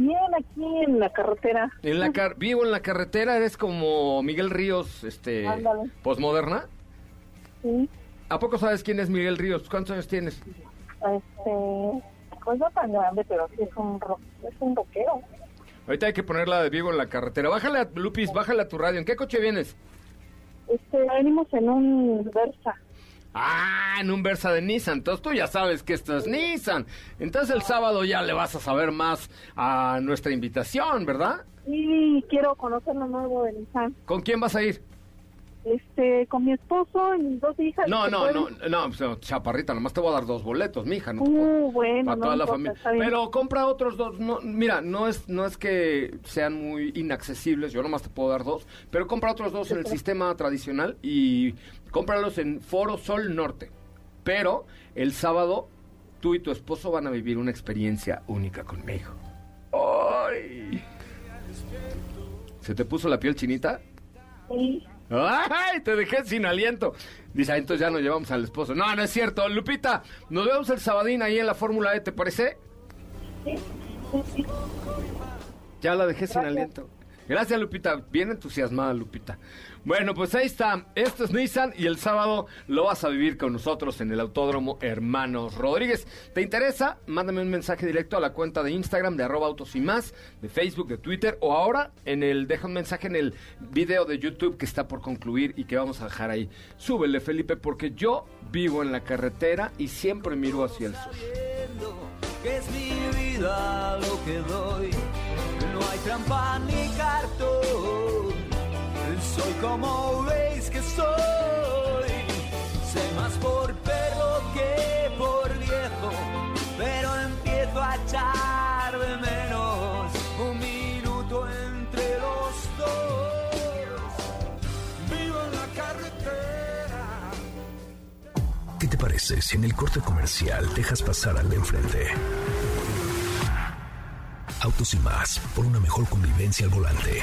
[SPEAKER 9] Bien, aquí en la carretera.
[SPEAKER 2] En la car vivo en la carretera, eres como Miguel Ríos, este,
[SPEAKER 9] Ándale.
[SPEAKER 2] posmoderna.
[SPEAKER 9] Sí,
[SPEAKER 2] ¿A poco sabes quién es Miguel Ríos? ¿Cuántos años tienes?
[SPEAKER 9] este, pues no tan grande, pero sí es un, ro- es un rockero.
[SPEAKER 2] Ahorita hay que ponerla de vivo en la carretera. Bájale, a, Lupis, bájale a tu radio. ¿En qué coche vienes?
[SPEAKER 9] Este, venimos en un Versa.
[SPEAKER 2] Ah, en un Versa de Nissan. Entonces tú ya sabes que esto es Nissan. Entonces el sábado ya le vas a saber más a nuestra invitación, ¿verdad?
[SPEAKER 9] Y quiero conocer lo nuevo de Nissan.
[SPEAKER 2] ¿Con quién vas a ir?
[SPEAKER 9] Este, con mi esposo y mis dos hijas.
[SPEAKER 2] No,
[SPEAKER 9] ¿se
[SPEAKER 2] no, no, no, pues, chaparrita, nomás te voy a dar dos boletos, mija, no
[SPEAKER 9] Uh, bueno,
[SPEAKER 2] para
[SPEAKER 9] no
[SPEAKER 2] toda la
[SPEAKER 9] importa,
[SPEAKER 2] familia.
[SPEAKER 9] está bien.
[SPEAKER 2] Pero compra otros dos. No, mira, no es no es que sean muy inaccesibles, yo nomás te puedo dar dos, pero compra otros dos en el sistema tradicional y cómpralos en Foro Sol Norte. Pero el sábado tú y tu esposo van a vivir una experiencia única conmigo. ¡Ay! ¿Se te puso la piel chinita?
[SPEAKER 9] Sí.
[SPEAKER 2] ¡Ay! Te dejé sin aliento. Dice, ah, entonces ya nos llevamos al esposo. No, no es cierto. Lupita, nos vemos el sabadín ahí en la Fórmula E, ¿te parece? Ya la dejé sin aliento. Gracias, Lupita. Bien entusiasmada, Lupita. Bueno, pues ahí está. Esto es Nissan y el sábado lo vas a vivir con nosotros en el Autódromo Hermanos Rodríguez. ¿Te interesa? Mándame un mensaje directo a la cuenta de Instagram de arroba autos y más, de Facebook, de Twitter o ahora en el deja un mensaje en el video de YouTube que está por concluir y que vamos a dejar ahí. Súbele, Felipe, porque yo vivo en la carretera y siempre miro hacia el sur.
[SPEAKER 10] que es mi vida lo que doy. No hay trampa ni cartón. Soy como veis que soy. Sé más por perro que por viejo. Pero empiezo a echar de menos un minuto entre los dos. Vivo en la carretera.
[SPEAKER 1] ¿Qué te parece si en el corte comercial dejas pasar al de enfrente? Autos y más, por una mejor convivencia al volante.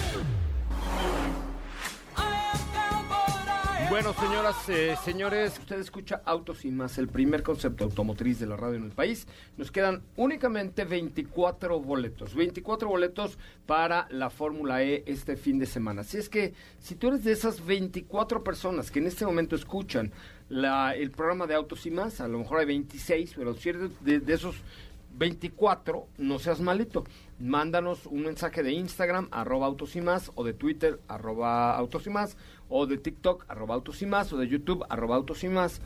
[SPEAKER 2] Bueno, señoras, eh, señores, usted escucha Autos y más, el primer concepto automotriz de la radio en el país. Nos quedan únicamente 24 boletos, 24 boletos para la Fórmula E este fin de semana. Así es que si tú eres de esas 24 personas que en este momento escuchan la, el programa de Autos y más, a lo mejor hay 26, pero si de, de esos 24, no seas malito. Mándanos un mensaje de Instagram, arroba autos y más, o de Twitter, arroba autos y más, o de TikTok, arroba autos y más, o de YouTube, arroba autos y más,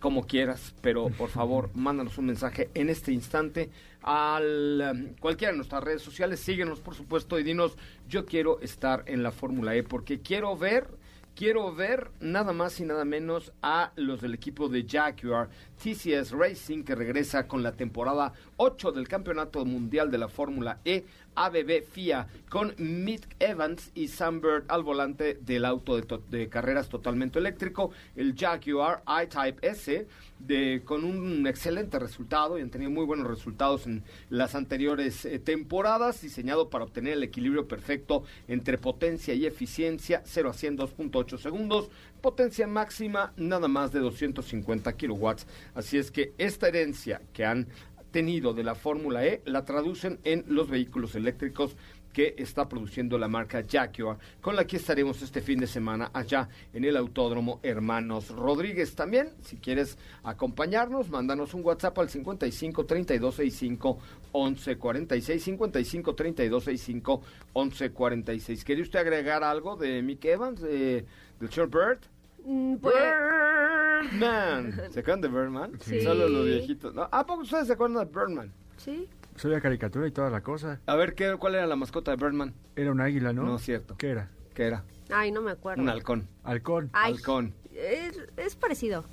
[SPEAKER 2] como quieras, pero por favor, mándanos un mensaje en este instante al um, cualquiera de nuestras redes sociales, síguenos por supuesto y dinos, yo quiero estar en la Fórmula E porque quiero ver quiero ver nada más y nada menos a los del equipo de Jaguar TCS Racing que regresa con la temporada 8 del Campeonato Mundial de la Fórmula E ABB FIA con Mick Evans y Sam Bird al volante del auto de, carreras totalmente eléctrico, el Jaguar I-Type S de, con un excelente resultado y han tenido muy buenos resultados en las anteriores eh, temporadas, diseñado para obtener el equilibrio perfecto entre potencia y eficiencia, 0 a 100 2.8 segundos, potencia máxima nada más de 250 kilowatts. Así es que esta herencia que han tenido de la Fórmula E la traducen en los vehículos eléctricos que está produciendo la marca Jaguar, con la que estaremos este fin de semana allá en el Autódromo Hermanos Rodríguez. También, si quieres acompañarnos, mándanos un WhatsApp al 55 32 65 11 46 55 32 65 11 46. ¿Quiere usted agregar algo de Mick Evans, de, del señor Bird?
[SPEAKER 3] Mm, pues,
[SPEAKER 2] Birdman. ¿Se acuerdan de Birdman?
[SPEAKER 3] Sí.
[SPEAKER 2] Solo los viejitos. ¿no? ¿A poco ustedes se acuerdan de Birdman?
[SPEAKER 3] sí.
[SPEAKER 4] Soy la caricatura y toda la cosa.
[SPEAKER 2] A ver, ¿qué, ¿cuál era la mascota de Birdman?
[SPEAKER 4] Era un águila, ¿no?
[SPEAKER 2] No es cierto.
[SPEAKER 4] ¿Qué era?
[SPEAKER 2] ¿Qué era?
[SPEAKER 3] Ay, no me acuerdo.
[SPEAKER 2] Un halcón.
[SPEAKER 4] Halcón.
[SPEAKER 3] Ay,
[SPEAKER 2] Halcón.
[SPEAKER 3] Es, es parecido.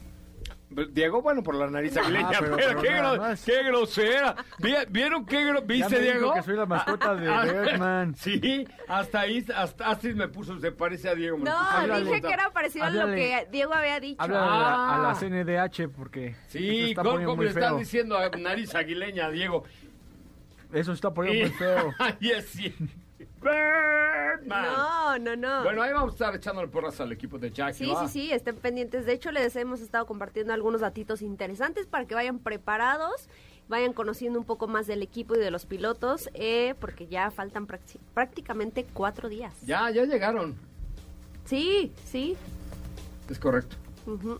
[SPEAKER 2] Diego, bueno, por la nariz aguileña,
[SPEAKER 4] Ah, pero-
[SPEAKER 2] pero,
[SPEAKER 4] pero
[SPEAKER 2] qué,
[SPEAKER 4] nada
[SPEAKER 2] gro-
[SPEAKER 4] más.
[SPEAKER 2] qué grosera. Vi- ¿Vieron qué gro-
[SPEAKER 4] Ya
[SPEAKER 2] ¿Viste,
[SPEAKER 4] dijo
[SPEAKER 2] Diego?
[SPEAKER 4] que soy la mascota de Birdman.
[SPEAKER 2] Sí, hasta ahí, hasta Astrid me puso, se parece a Diego.
[SPEAKER 3] No.
[SPEAKER 4] Háblale.
[SPEAKER 3] dije que era parecido a lo
[SPEAKER 4] Háblale.
[SPEAKER 3] que Diego había dicho.
[SPEAKER 4] Habla a la, a la
[SPEAKER 2] Ah.
[SPEAKER 4] CNDH porque eso
[SPEAKER 2] Sí,
[SPEAKER 4] está
[SPEAKER 2] ¿cómo,
[SPEAKER 4] poniendo
[SPEAKER 2] cómo
[SPEAKER 4] muy
[SPEAKER 2] le están diciendo a nariz aguileña, Diego?
[SPEAKER 4] Eso está poniendo muy feo.
[SPEAKER 2] Ay, es sí. Birdman.
[SPEAKER 3] No, no, no.
[SPEAKER 2] Bueno, ahí vamos a estar echándole porras al equipo de Jack.
[SPEAKER 3] Sí, sí, sí, estén pendientes. De hecho, les hemos estado compartiendo algunos datitos interesantes para que vayan preparados, vayan conociendo un poco más del equipo y de los pilotos, eh, porque ya faltan prácti- prácticamente cuatro días.
[SPEAKER 2] Ya, ya llegaron.
[SPEAKER 3] Sí, sí.
[SPEAKER 2] Es correcto.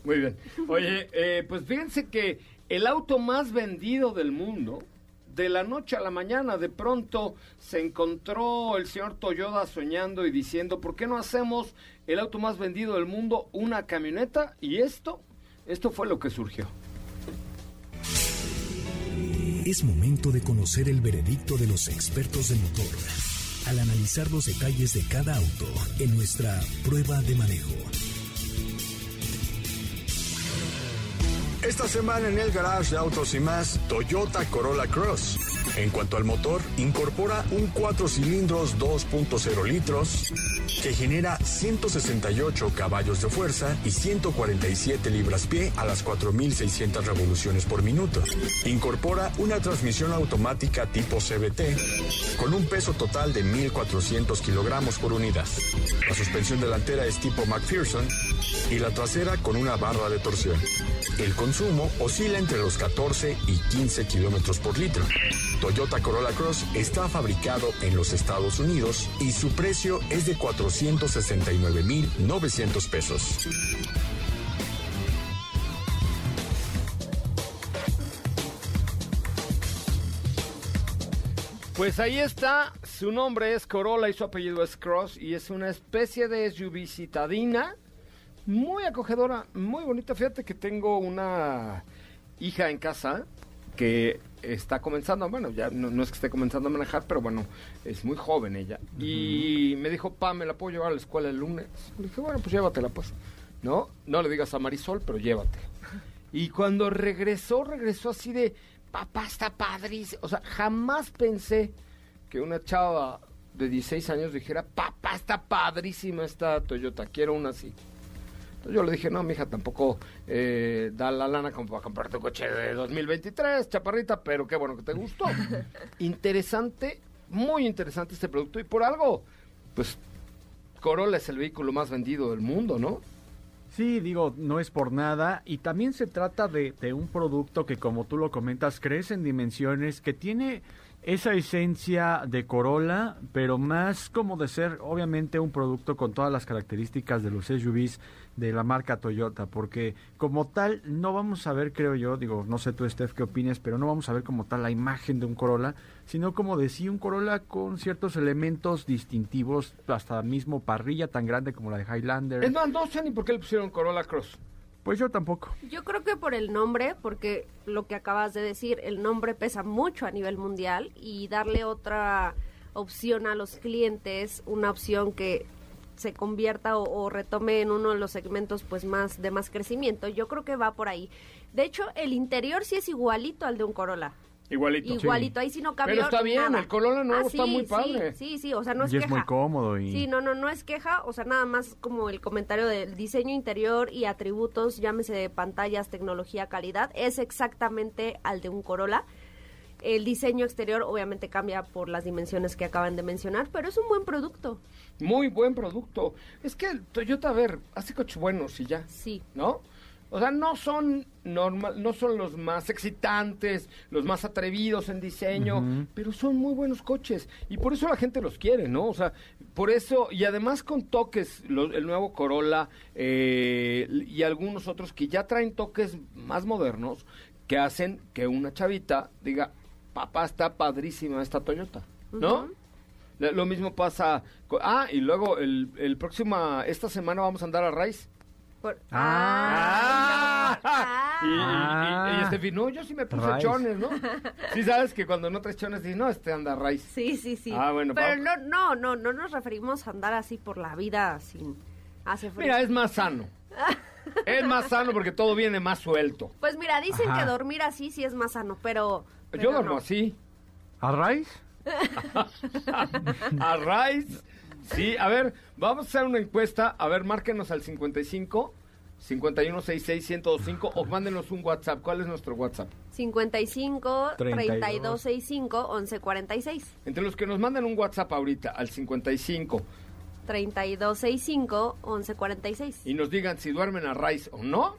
[SPEAKER 2] Muy bien. Oye, eh, pues fíjense que el auto más vendido del mundo, de la noche a la mañana, de pronto se encontró el señor Toyota soñando y diciendo, ¿por qué no hacemos el auto más vendido del mundo una camioneta? Y esto, esto fue lo que surgió.
[SPEAKER 1] Es momento de conocer el veredicto de los expertos de motor al analizar los detalles de cada auto en nuestra prueba de manejo.
[SPEAKER 5] Esta semana en el garage de Autos y más, Toyota Corolla Cross. En cuanto al motor, incorpora un 4 cilindros 2.0 litros que genera 168 caballos de fuerza y 147 libras-pie a las 4.600 revoluciones por minuto. Incorpora una transmisión automática tipo CVT con un peso total de 1.400 kilogramos por unidad. La suspensión delantera es tipo McPherson y la trasera con una barra de torsión. El consumo oscila entre los 14 y 15 kilómetros por litro. Toyota Corolla Cross está fabricado en los Estados Unidos y su precio es de 469,900 pesos.
[SPEAKER 2] Pues ahí está, su nombre es Corolla y su apellido es Cross y es una especie de SUV muy acogedora, muy bonita. Fíjate que tengo una hija en casa que está comenzando, bueno, ya no, no es que esté comenzando a manejar, pero bueno, es muy joven ella. Y me dijo, pa, ¿me la puedo llevar a la escuela el lunes? Le dije, bueno, pues llévatela pues. ¿No? No le digas a Marisol, pero llévate. Y cuando regresó, regresó así de, papá, está padrísimo. O sea, jamás pensé que una chava de 16 años dijera, papá, está padrísima esta Toyota, quiero una así. Entonces yo le dije, no, mija, tampoco eh, da la lana como para comprar tu coche de 2023, chaparrita, pero qué bueno que te gustó. interesante, muy interesante este producto y por algo, pues Corolla es el vehículo más vendido del mundo, ¿no?
[SPEAKER 4] Sí, digo, no es por nada. Y también se trata de, de un producto que, como tú lo comentas, crece en dimensiones, que tiene esa esencia de Corolla, pero más como de ser, obviamente, un producto con todas las características de los SUVs de la marca Toyota, porque como tal no vamos a ver, creo yo, digo, no sé tú, Steph, qué opinas, pero no vamos a ver como tal la imagen de un Corolla, sino como decía un Corolla con ciertos elementos distintivos, hasta mismo parrilla tan grande como la de Highlander.
[SPEAKER 2] Es no sé ni por qué le pusieron Corolla Cross.
[SPEAKER 4] Pues yo tampoco.
[SPEAKER 3] Yo creo que por el nombre, porque lo que acabas de decir, el nombre pesa mucho a nivel mundial y darle otra opción a los clientes, una opción que se convierta o, retome en uno de los segmentos pues más de más crecimiento, yo creo que va por ahí. De hecho, el interior sí es igualito al de un Corolla.
[SPEAKER 2] Igualito.
[SPEAKER 3] Igualito, ahí sí no cambió
[SPEAKER 2] Pero está bien,
[SPEAKER 3] nada.
[SPEAKER 2] el Corolla nuevo
[SPEAKER 3] Ah,
[SPEAKER 2] está
[SPEAKER 3] sí,
[SPEAKER 2] muy
[SPEAKER 3] sí,
[SPEAKER 2] padre.
[SPEAKER 3] Sí, sí, o sea, no es
[SPEAKER 4] y es
[SPEAKER 3] queja.
[SPEAKER 4] muy cómodo y...
[SPEAKER 3] Sí, no, no, no es queja, o sea, nada más como el comentario del diseño interior y atributos, llámese de pantallas, tecnología, calidad, es exactamente al de un Corolla. El diseño exterior obviamente cambia por las dimensiones que acaban de mencionar, pero es un buen producto.
[SPEAKER 2] Muy buen producto. Es que el Toyota, a ver, hace coches buenos y ya.
[SPEAKER 3] Sí.
[SPEAKER 2] ¿No? O sea, no son normal, no son los más excitantes, los más atrevidos en diseño, pero son muy buenos coches y por eso la gente los quiere, ¿no? O sea, por eso y además con toques, lo- el nuevo Corolla eh, y algunos otros que ya traen toques más modernos que hacen que una chavita diga, papá está padrísima esta Toyota, ¿no? Lo lo mismo pasa. co- Ah, y luego el, el próxima, esta semana vamos a andar a Rice.
[SPEAKER 3] Por-
[SPEAKER 2] Ah,
[SPEAKER 3] Ah.
[SPEAKER 2] y, y, y,
[SPEAKER 4] Ah.
[SPEAKER 2] y no, yo sí me puse
[SPEAKER 4] Rice.
[SPEAKER 2] chones, ¿no? Sí sabes que cuando no traes chones dices, no, este anda a Rice.
[SPEAKER 3] Sí, sí, sí.
[SPEAKER 2] Ah, bueno,
[SPEAKER 3] Pero
[SPEAKER 2] pa-
[SPEAKER 3] no, no, no, no nos referimos a andar así por la vida sin hace frío.
[SPEAKER 2] Mira, es más sano. es más sano porque todo viene más suelto.
[SPEAKER 3] Pues mira, dicen
[SPEAKER 4] Ajá.
[SPEAKER 3] que dormir así sí es más sano, pero...
[SPEAKER 2] Yo
[SPEAKER 3] pero
[SPEAKER 2] duermo
[SPEAKER 3] no.
[SPEAKER 2] así.
[SPEAKER 4] ¿A Rice?
[SPEAKER 2] a Rice. Sí, a ver, vamos a hacer una encuesta. A ver, márquenos al 55 5166 o mándenos un WhatsApp. ¿Cuál es nuestro WhatsApp?
[SPEAKER 3] 55
[SPEAKER 4] 32.
[SPEAKER 3] 3265 1146.
[SPEAKER 2] Entre los que nos mandan un WhatsApp ahorita al 55
[SPEAKER 3] 3265-1146.
[SPEAKER 2] y nos digan si duermen a raíz o no,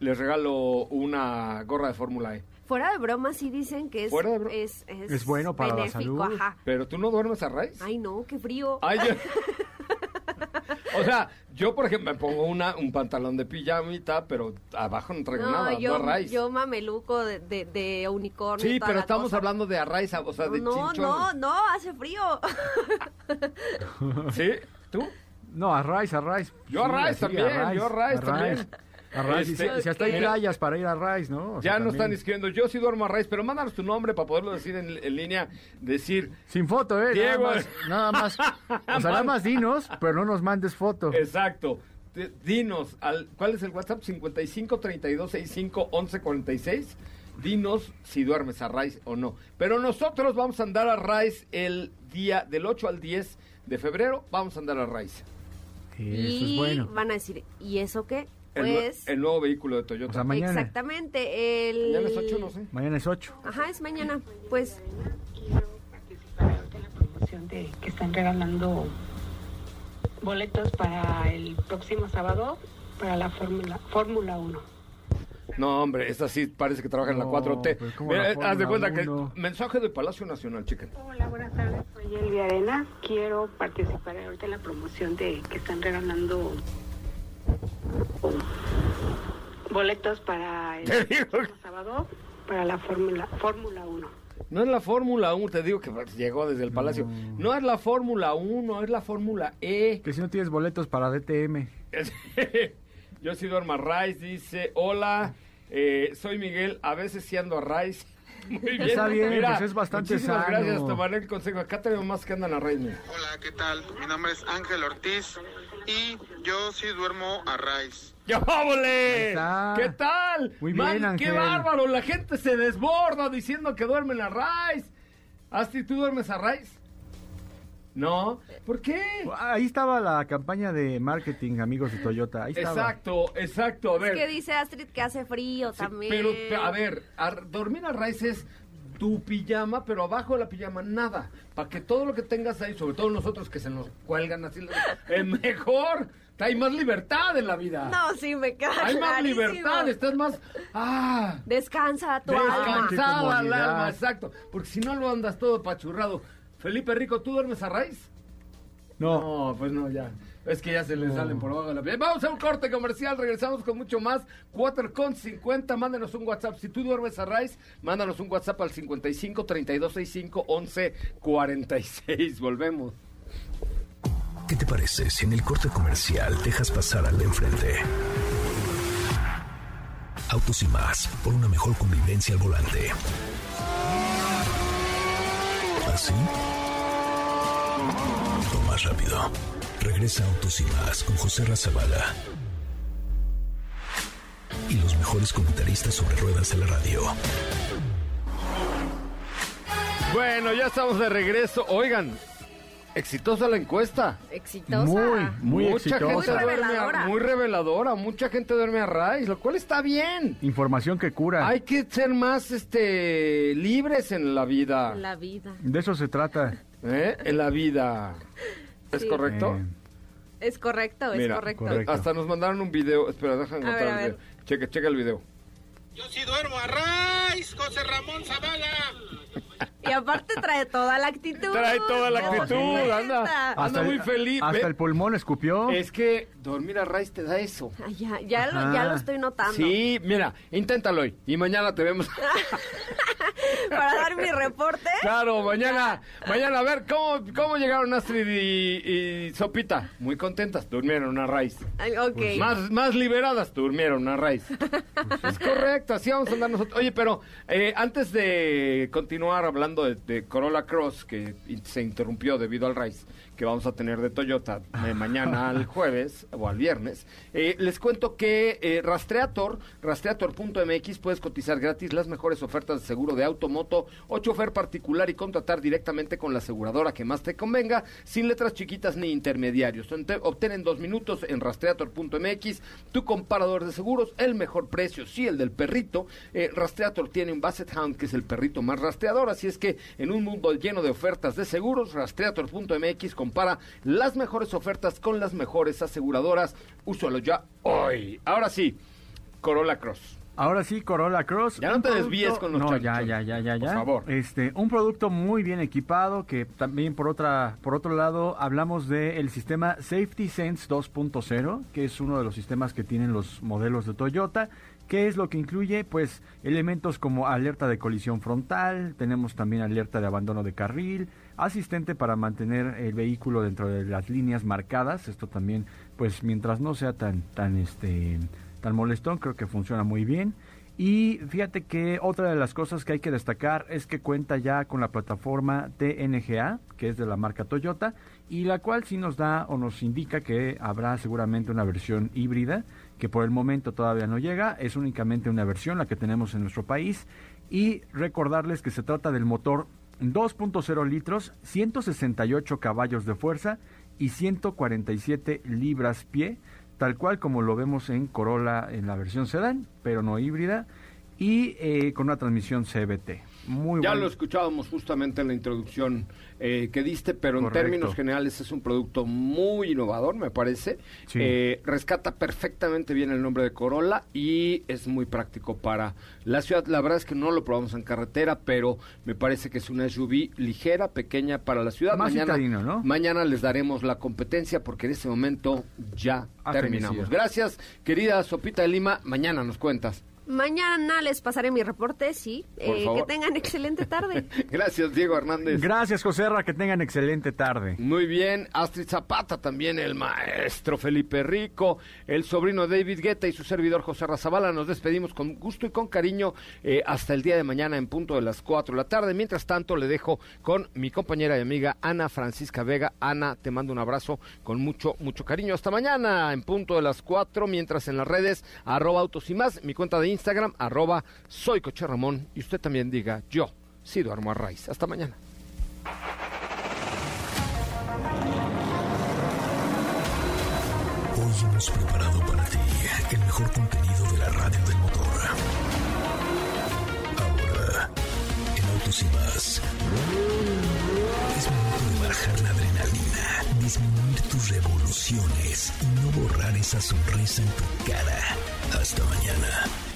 [SPEAKER 2] les regalo una gorra de Fórmula E.
[SPEAKER 3] Fuera de broma, sí dicen que es,
[SPEAKER 2] Fuera de bro-
[SPEAKER 3] es, es,
[SPEAKER 4] Es bueno para la
[SPEAKER 3] benéfico,
[SPEAKER 4] salud.
[SPEAKER 3] Ajá.
[SPEAKER 2] Pero tú no duermes a raíz.
[SPEAKER 3] Ay, no, qué frío.
[SPEAKER 2] Ay, yo- o sea, yo por ejemplo me pongo una, un pantalón de pijamita, pero abajo no traigo
[SPEAKER 3] no,
[SPEAKER 2] nada,
[SPEAKER 3] yo,
[SPEAKER 2] no a raíz.
[SPEAKER 3] yo mameluco de, de, de unicornio. y
[SPEAKER 2] sí,
[SPEAKER 3] toda
[SPEAKER 2] pero
[SPEAKER 3] la
[SPEAKER 2] estamos
[SPEAKER 3] cosa.
[SPEAKER 2] hablando de a raíz, o sea, de
[SPEAKER 3] No, no,
[SPEAKER 2] chinchones.
[SPEAKER 3] no, hace frío.
[SPEAKER 2] ¿Sí? ¿Tú?
[SPEAKER 4] No, a Rice, a Rice.
[SPEAKER 2] Yo a Rice también, yo a Rice también.
[SPEAKER 4] A Rice, y
[SPEAKER 2] Este,
[SPEAKER 4] si, si hasta hay playas para ir a Rice, ¿no? O sea,
[SPEAKER 2] Ya nos
[SPEAKER 4] también.
[SPEAKER 2] están escribiendo, yo sí duermo a raíz, pero mándanos tu nombre para poderlo decir en, en línea, decir...
[SPEAKER 4] Sin foto, ¿eh?
[SPEAKER 2] Diego.
[SPEAKER 4] Nada más. Nada más. O sea, nada más dinos, pero no nos mandes foto.
[SPEAKER 2] Exacto. Dinos, al, ¿cuál es el WhatsApp? 55 32 65 11 46. Dinos si duermes a Rice o no. Pero nosotros vamos a andar a Rice el día del 8 al 10 de febrero. Vamos a andar a Rice.
[SPEAKER 4] Eso
[SPEAKER 3] y
[SPEAKER 4] es bueno.
[SPEAKER 3] van a decir, ¿y eso qué? Pues,
[SPEAKER 2] el nuevo vehículo de Toyota.
[SPEAKER 4] O sea, mañana.
[SPEAKER 3] exactamente, el...
[SPEAKER 2] Ya es 8, no sé.
[SPEAKER 4] Mañana es 8.
[SPEAKER 3] Ajá, es mañana. Pues,
[SPEAKER 11] de la promoción de que están regalando boletos para el próximo sábado para la Fórmula Fórmula 1.
[SPEAKER 2] No, hombre, esta sí parece que trabaja en la
[SPEAKER 4] No,
[SPEAKER 2] 4T.
[SPEAKER 4] pues, ¿cómo
[SPEAKER 2] Mira,
[SPEAKER 4] la
[SPEAKER 2] eh, haz de cuenta que mensaje del Palacio Nacional, chiquen.
[SPEAKER 11] Hola, buenas tardes. Soy Elvia Arena. Quiero participar ahorita en la promoción de que están regalando boletos para el
[SPEAKER 2] Te digo
[SPEAKER 11] próximo sábado para la Fórmula Fórmula 1.
[SPEAKER 2] No es la Fórmula 1, te digo que llegó desde el Palacio. No es la Fórmula 1, es la Fórmula E.
[SPEAKER 4] Que si no tienes boletos para DTM.
[SPEAKER 2] Yo sí duermo a Rice, dice, hola, eh, soy Miguel, a veces sí ando a Rice. Muy bien.
[SPEAKER 4] Está bien, pues es bastante
[SPEAKER 2] muchísimas
[SPEAKER 4] sano.
[SPEAKER 2] gracias, tomaré el consejo. Acá tenemos más que andan a Rice. mira.
[SPEAKER 12] Hola, ¿qué tal? Mi nombre es Ángel Ortiz y yo sí duermo a raíz.
[SPEAKER 2] ¡Ya
[SPEAKER 4] está.
[SPEAKER 2] ¿Qué tal?
[SPEAKER 4] Muy
[SPEAKER 2] Man,
[SPEAKER 4] bien,
[SPEAKER 2] ¡Qué bárbaro! La gente se desborda diciendo que duermen a Rice. ¿Asti, tú duermes a Rice? No. ¿Por qué?
[SPEAKER 4] Ahí estaba la campaña de marketing, amigos de Toyota. Ahí estaba.
[SPEAKER 2] Exacto, exacto. A ver.
[SPEAKER 3] es que dice Astrid que hace frío
[SPEAKER 2] Sí,
[SPEAKER 3] también.
[SPEAKER 2] Pero, pe- a ver, a- dormir a raíz es tu pijama, pero abajo de la pijama nada. Para que todo lo que tengas ahí, sobre todo nosotros que se nos cuelgan así, es mejor. Hay más libertad en la vida.
[SPEAKER 3] No, sí, me queda
[SPEAKER 2] Hay más
[SPEAKER 3] clarísimo.
[SPEAKER 2] libertad, estás más... Ah,
[SPEAKER 3] Descansa tu alma.
[SPEAKER 2] descansada el alma, exacto. Porque si no lo andas todo pachurrado. Felipe Rico, ¿tú duermes a raíz?
[SPEAKER 4] No.
[SPEAKER 2] No, pues no, ya. Es que ya se le salen por abajo de la piel. Vamos a un corte comercial, regresamos con mucho más. Quarter con 50, mándenos un WhatsApp. Si tú duermes a Rice, mándanos un WhatsApp al 55 3265 11 46. Volvemos.
[SPEAKER 1] ¿Qué te parece si en el corte comercial dejas pasar al de enfrente? Autos y más, por una mejor convivencia al volante. ¿Así? O más rápido. Regresa Autos y más con José Razabala. Y los mejores comentaristas sobre ruedas de la radio.
[SPEAKER 2] Bueno, ya estamos de regreso. Oigan, exitosa la encuesta.
[SPEAKER 3] Exitosa.
[SPEAKER 4] Muy, muy
[SPEAKER 2] mucha
[SPEAKER 4] exitosa.
[SPEAKER 2] gente
[SPEAKER 3] Muy
[SPEAKER 2] duerme a-
[SPEAKER 3] reveladora.
[SPEAKER 2] muy reveladora. Mucha gente duerme a Rice, lo cual está bien.
[SPEAKER 4] Información que cura.
[SPEAKER 2] Hay que ser más este libres en la vida.
[SPEAKER 3] La vida.
[SPEAKER 4] De eso se trata.
[SPEAKER 2] ¿eh? En la vida. ¿Es
[SPEAKER 3] Sí.
[SPEAKER 2] correcto?
[SPEAKER 4] Eh,
[SPEAKER 3] Es correcto, es
[SPEAKER 2] Mira,
[SPEAKER 3] correcto.
[SPEAKER 4] correcto.
[SPEAKER 2] Hasta nos mandaron un video. Espera, déjame encontrar el video. Checa, checa el video.
[SPEAKER 12] Yo sí duermo a raíz, José Ramón Zavala.
[SPEAKER 3] Y aparte trae toda la actitud.
[SPEAKER 2] Trae toda la actitud, anda. Anda muy feliz.
[SPEAKER 4] Hasta
[SPEAKER 2] Ve-
[SPEAKER 4] el pulmón escupió.
[SPEAKER 2] Es que dormir a raíz te da eso.
[SPEAKER 3] Ay, ya, ya, lo, ya lo estoy notando.
[SPEAKER 2] Sí, mira, inténtalo hoy. Y mañana te vemos.
[SPEAKER 3] Para dar mi reporte.
[SPEAKER 2] Claro, mañana, mañana a ver cómo, cómo llegaron Astrid y, y Sopita. Muy contentas, durmieron a raíz.
[SPEAKER 3] Ok.
[SPEAKER 2] Pues Más, más liberadas, durmieron a raíz. es correcto, así vamos a andar nosotros. Oye, pero eh, antes de continuar hablando de, Corolla Cross, que se interrumpió debido al raíz que vamos a tener de Toyota de mañana al jueves o al viernes, eh, les cuento que eh, Rastreator, rastreator.mx, puedes cotizar gratis las mejores ofertas de seguro de auto, moto o chofer particular y contratar directamente con la aseguradora que más te convenga, sin letras chiquitas ni intermediarios. Obtén en dos minutos en rastreator.mx tu comparador de seguros, el mejor precio, sí, el del perrito. Eh, Rastreator tiene un Basset Hound, que es el perrito más rastreador, así es que en un mundo lleno de ofertas de seguros, rastreator.mx, Compara las mejores ofertas con las mejores aseguradoras. Úsalo ya hoy. Ahora sí, Corolla Cross.
[SPEAKER 4] Ahora sí, Corolla Cross.
[SPEAKER 2] Ya no te desvíes con los
[SPEAKER 4] No, ya, ya, ya, ya,
[SPEAKER 2] Por
[SPEAKER 4] ya.
[SPEAKER 2] favor.
[SPEAKER 4] Este, un producto muy bien equipado que también por otra, por otro lado hablamos del sistema Safety Sense 2.0, que es uno de los sistemas que tienen los modelos de Toyota. ¿Qué es lo que incluye? Pues elementos como alerta de colisión frontal, tenemos también alerta de abandono de carril, asistente para mantener el vehículo dentro de las líneas marcadas. Esto también, pues mientras no sea tan, tan, este, tan molestón, creo que funciona muy bien. Y fíjate que otra de las cosas que hay que destacar es que cuenta ya con la plataforma TNGA, que es de la marca Toyota, y la cual sí nos da o nos indica que habrá seguramente una versión híbrida, que por el momento todavía no llega, es únicamente una versión la que tenemos en nuestro país, y recordarles que se trata del motor 2.0 litros, 168 caballos de fuerza y 147 libras pie, tal cual como lo vemos en Corolla en la versión sedán, pero no híbrida, y eh, con una transmisión CBT. Muy
[SPEAKER 2] ya lo escuchábamos justamente en la introducción eh, que diste, pero en términos generales es un producto muy innovador, me parece.
[SPEAKER 4] Sí.
[SPEAKER 2] Eh, rescata perfectamente bien el nombre de Corolla y es muy práctico para la ciudad. La verdad es que no lo probamos en carretera, pero me parece que es una SUV ligera, pequeña para la ciudad.
[SPEAKER 4] Más
[SPEAKER 2] mañana,
[SPEAKER 4] citadino, ¿no?
[SPEAKER 2] mañana les daremos la competencia porque en este momento ya terminamos. Gracias, querida Sopita de Lima. Mañana nos cuentas.
[SPEAKER 3] Mañana les pasaré mi reporte, sí. Eh, que tengan excelente tarde.
[SPEAKER 2] Gracias, Diego Hernández.
[SPEAKER 4] Gracias, José Ra, que tengan excelente tarde.
[SPEAKER 2] Muy bien, Astrid Zapata, también el maestro Felipe Rico, el sobrino David Guetta y su servidor José Razabala. Nos despedimos con gusto y con cariño eh, hasta el día de mañana en punto de las 4 de la tarde. Mientras tanto, le dejo con mi compañera y amiga Ana Francisca Vega. Ana, te mando un abrazo con mucho, mucho cariño. Hasta mañana en punto de las 4, mientras en las redes, arroba autos y más, mi cuenta de Instagram, arroba soy Coche Ramón. Y usted también diga, yo sí duermo a raíz. Hasta mañana.
[SPEAKER 1] Hoy hemos preparado para ti el mejor contenido de la radio del motor. Ahora, en Autos y más, es momento de bajar la adrenalina, disminuir tus revoluciones y no borrar esa sonrisa en tu cara. Hasta mañana.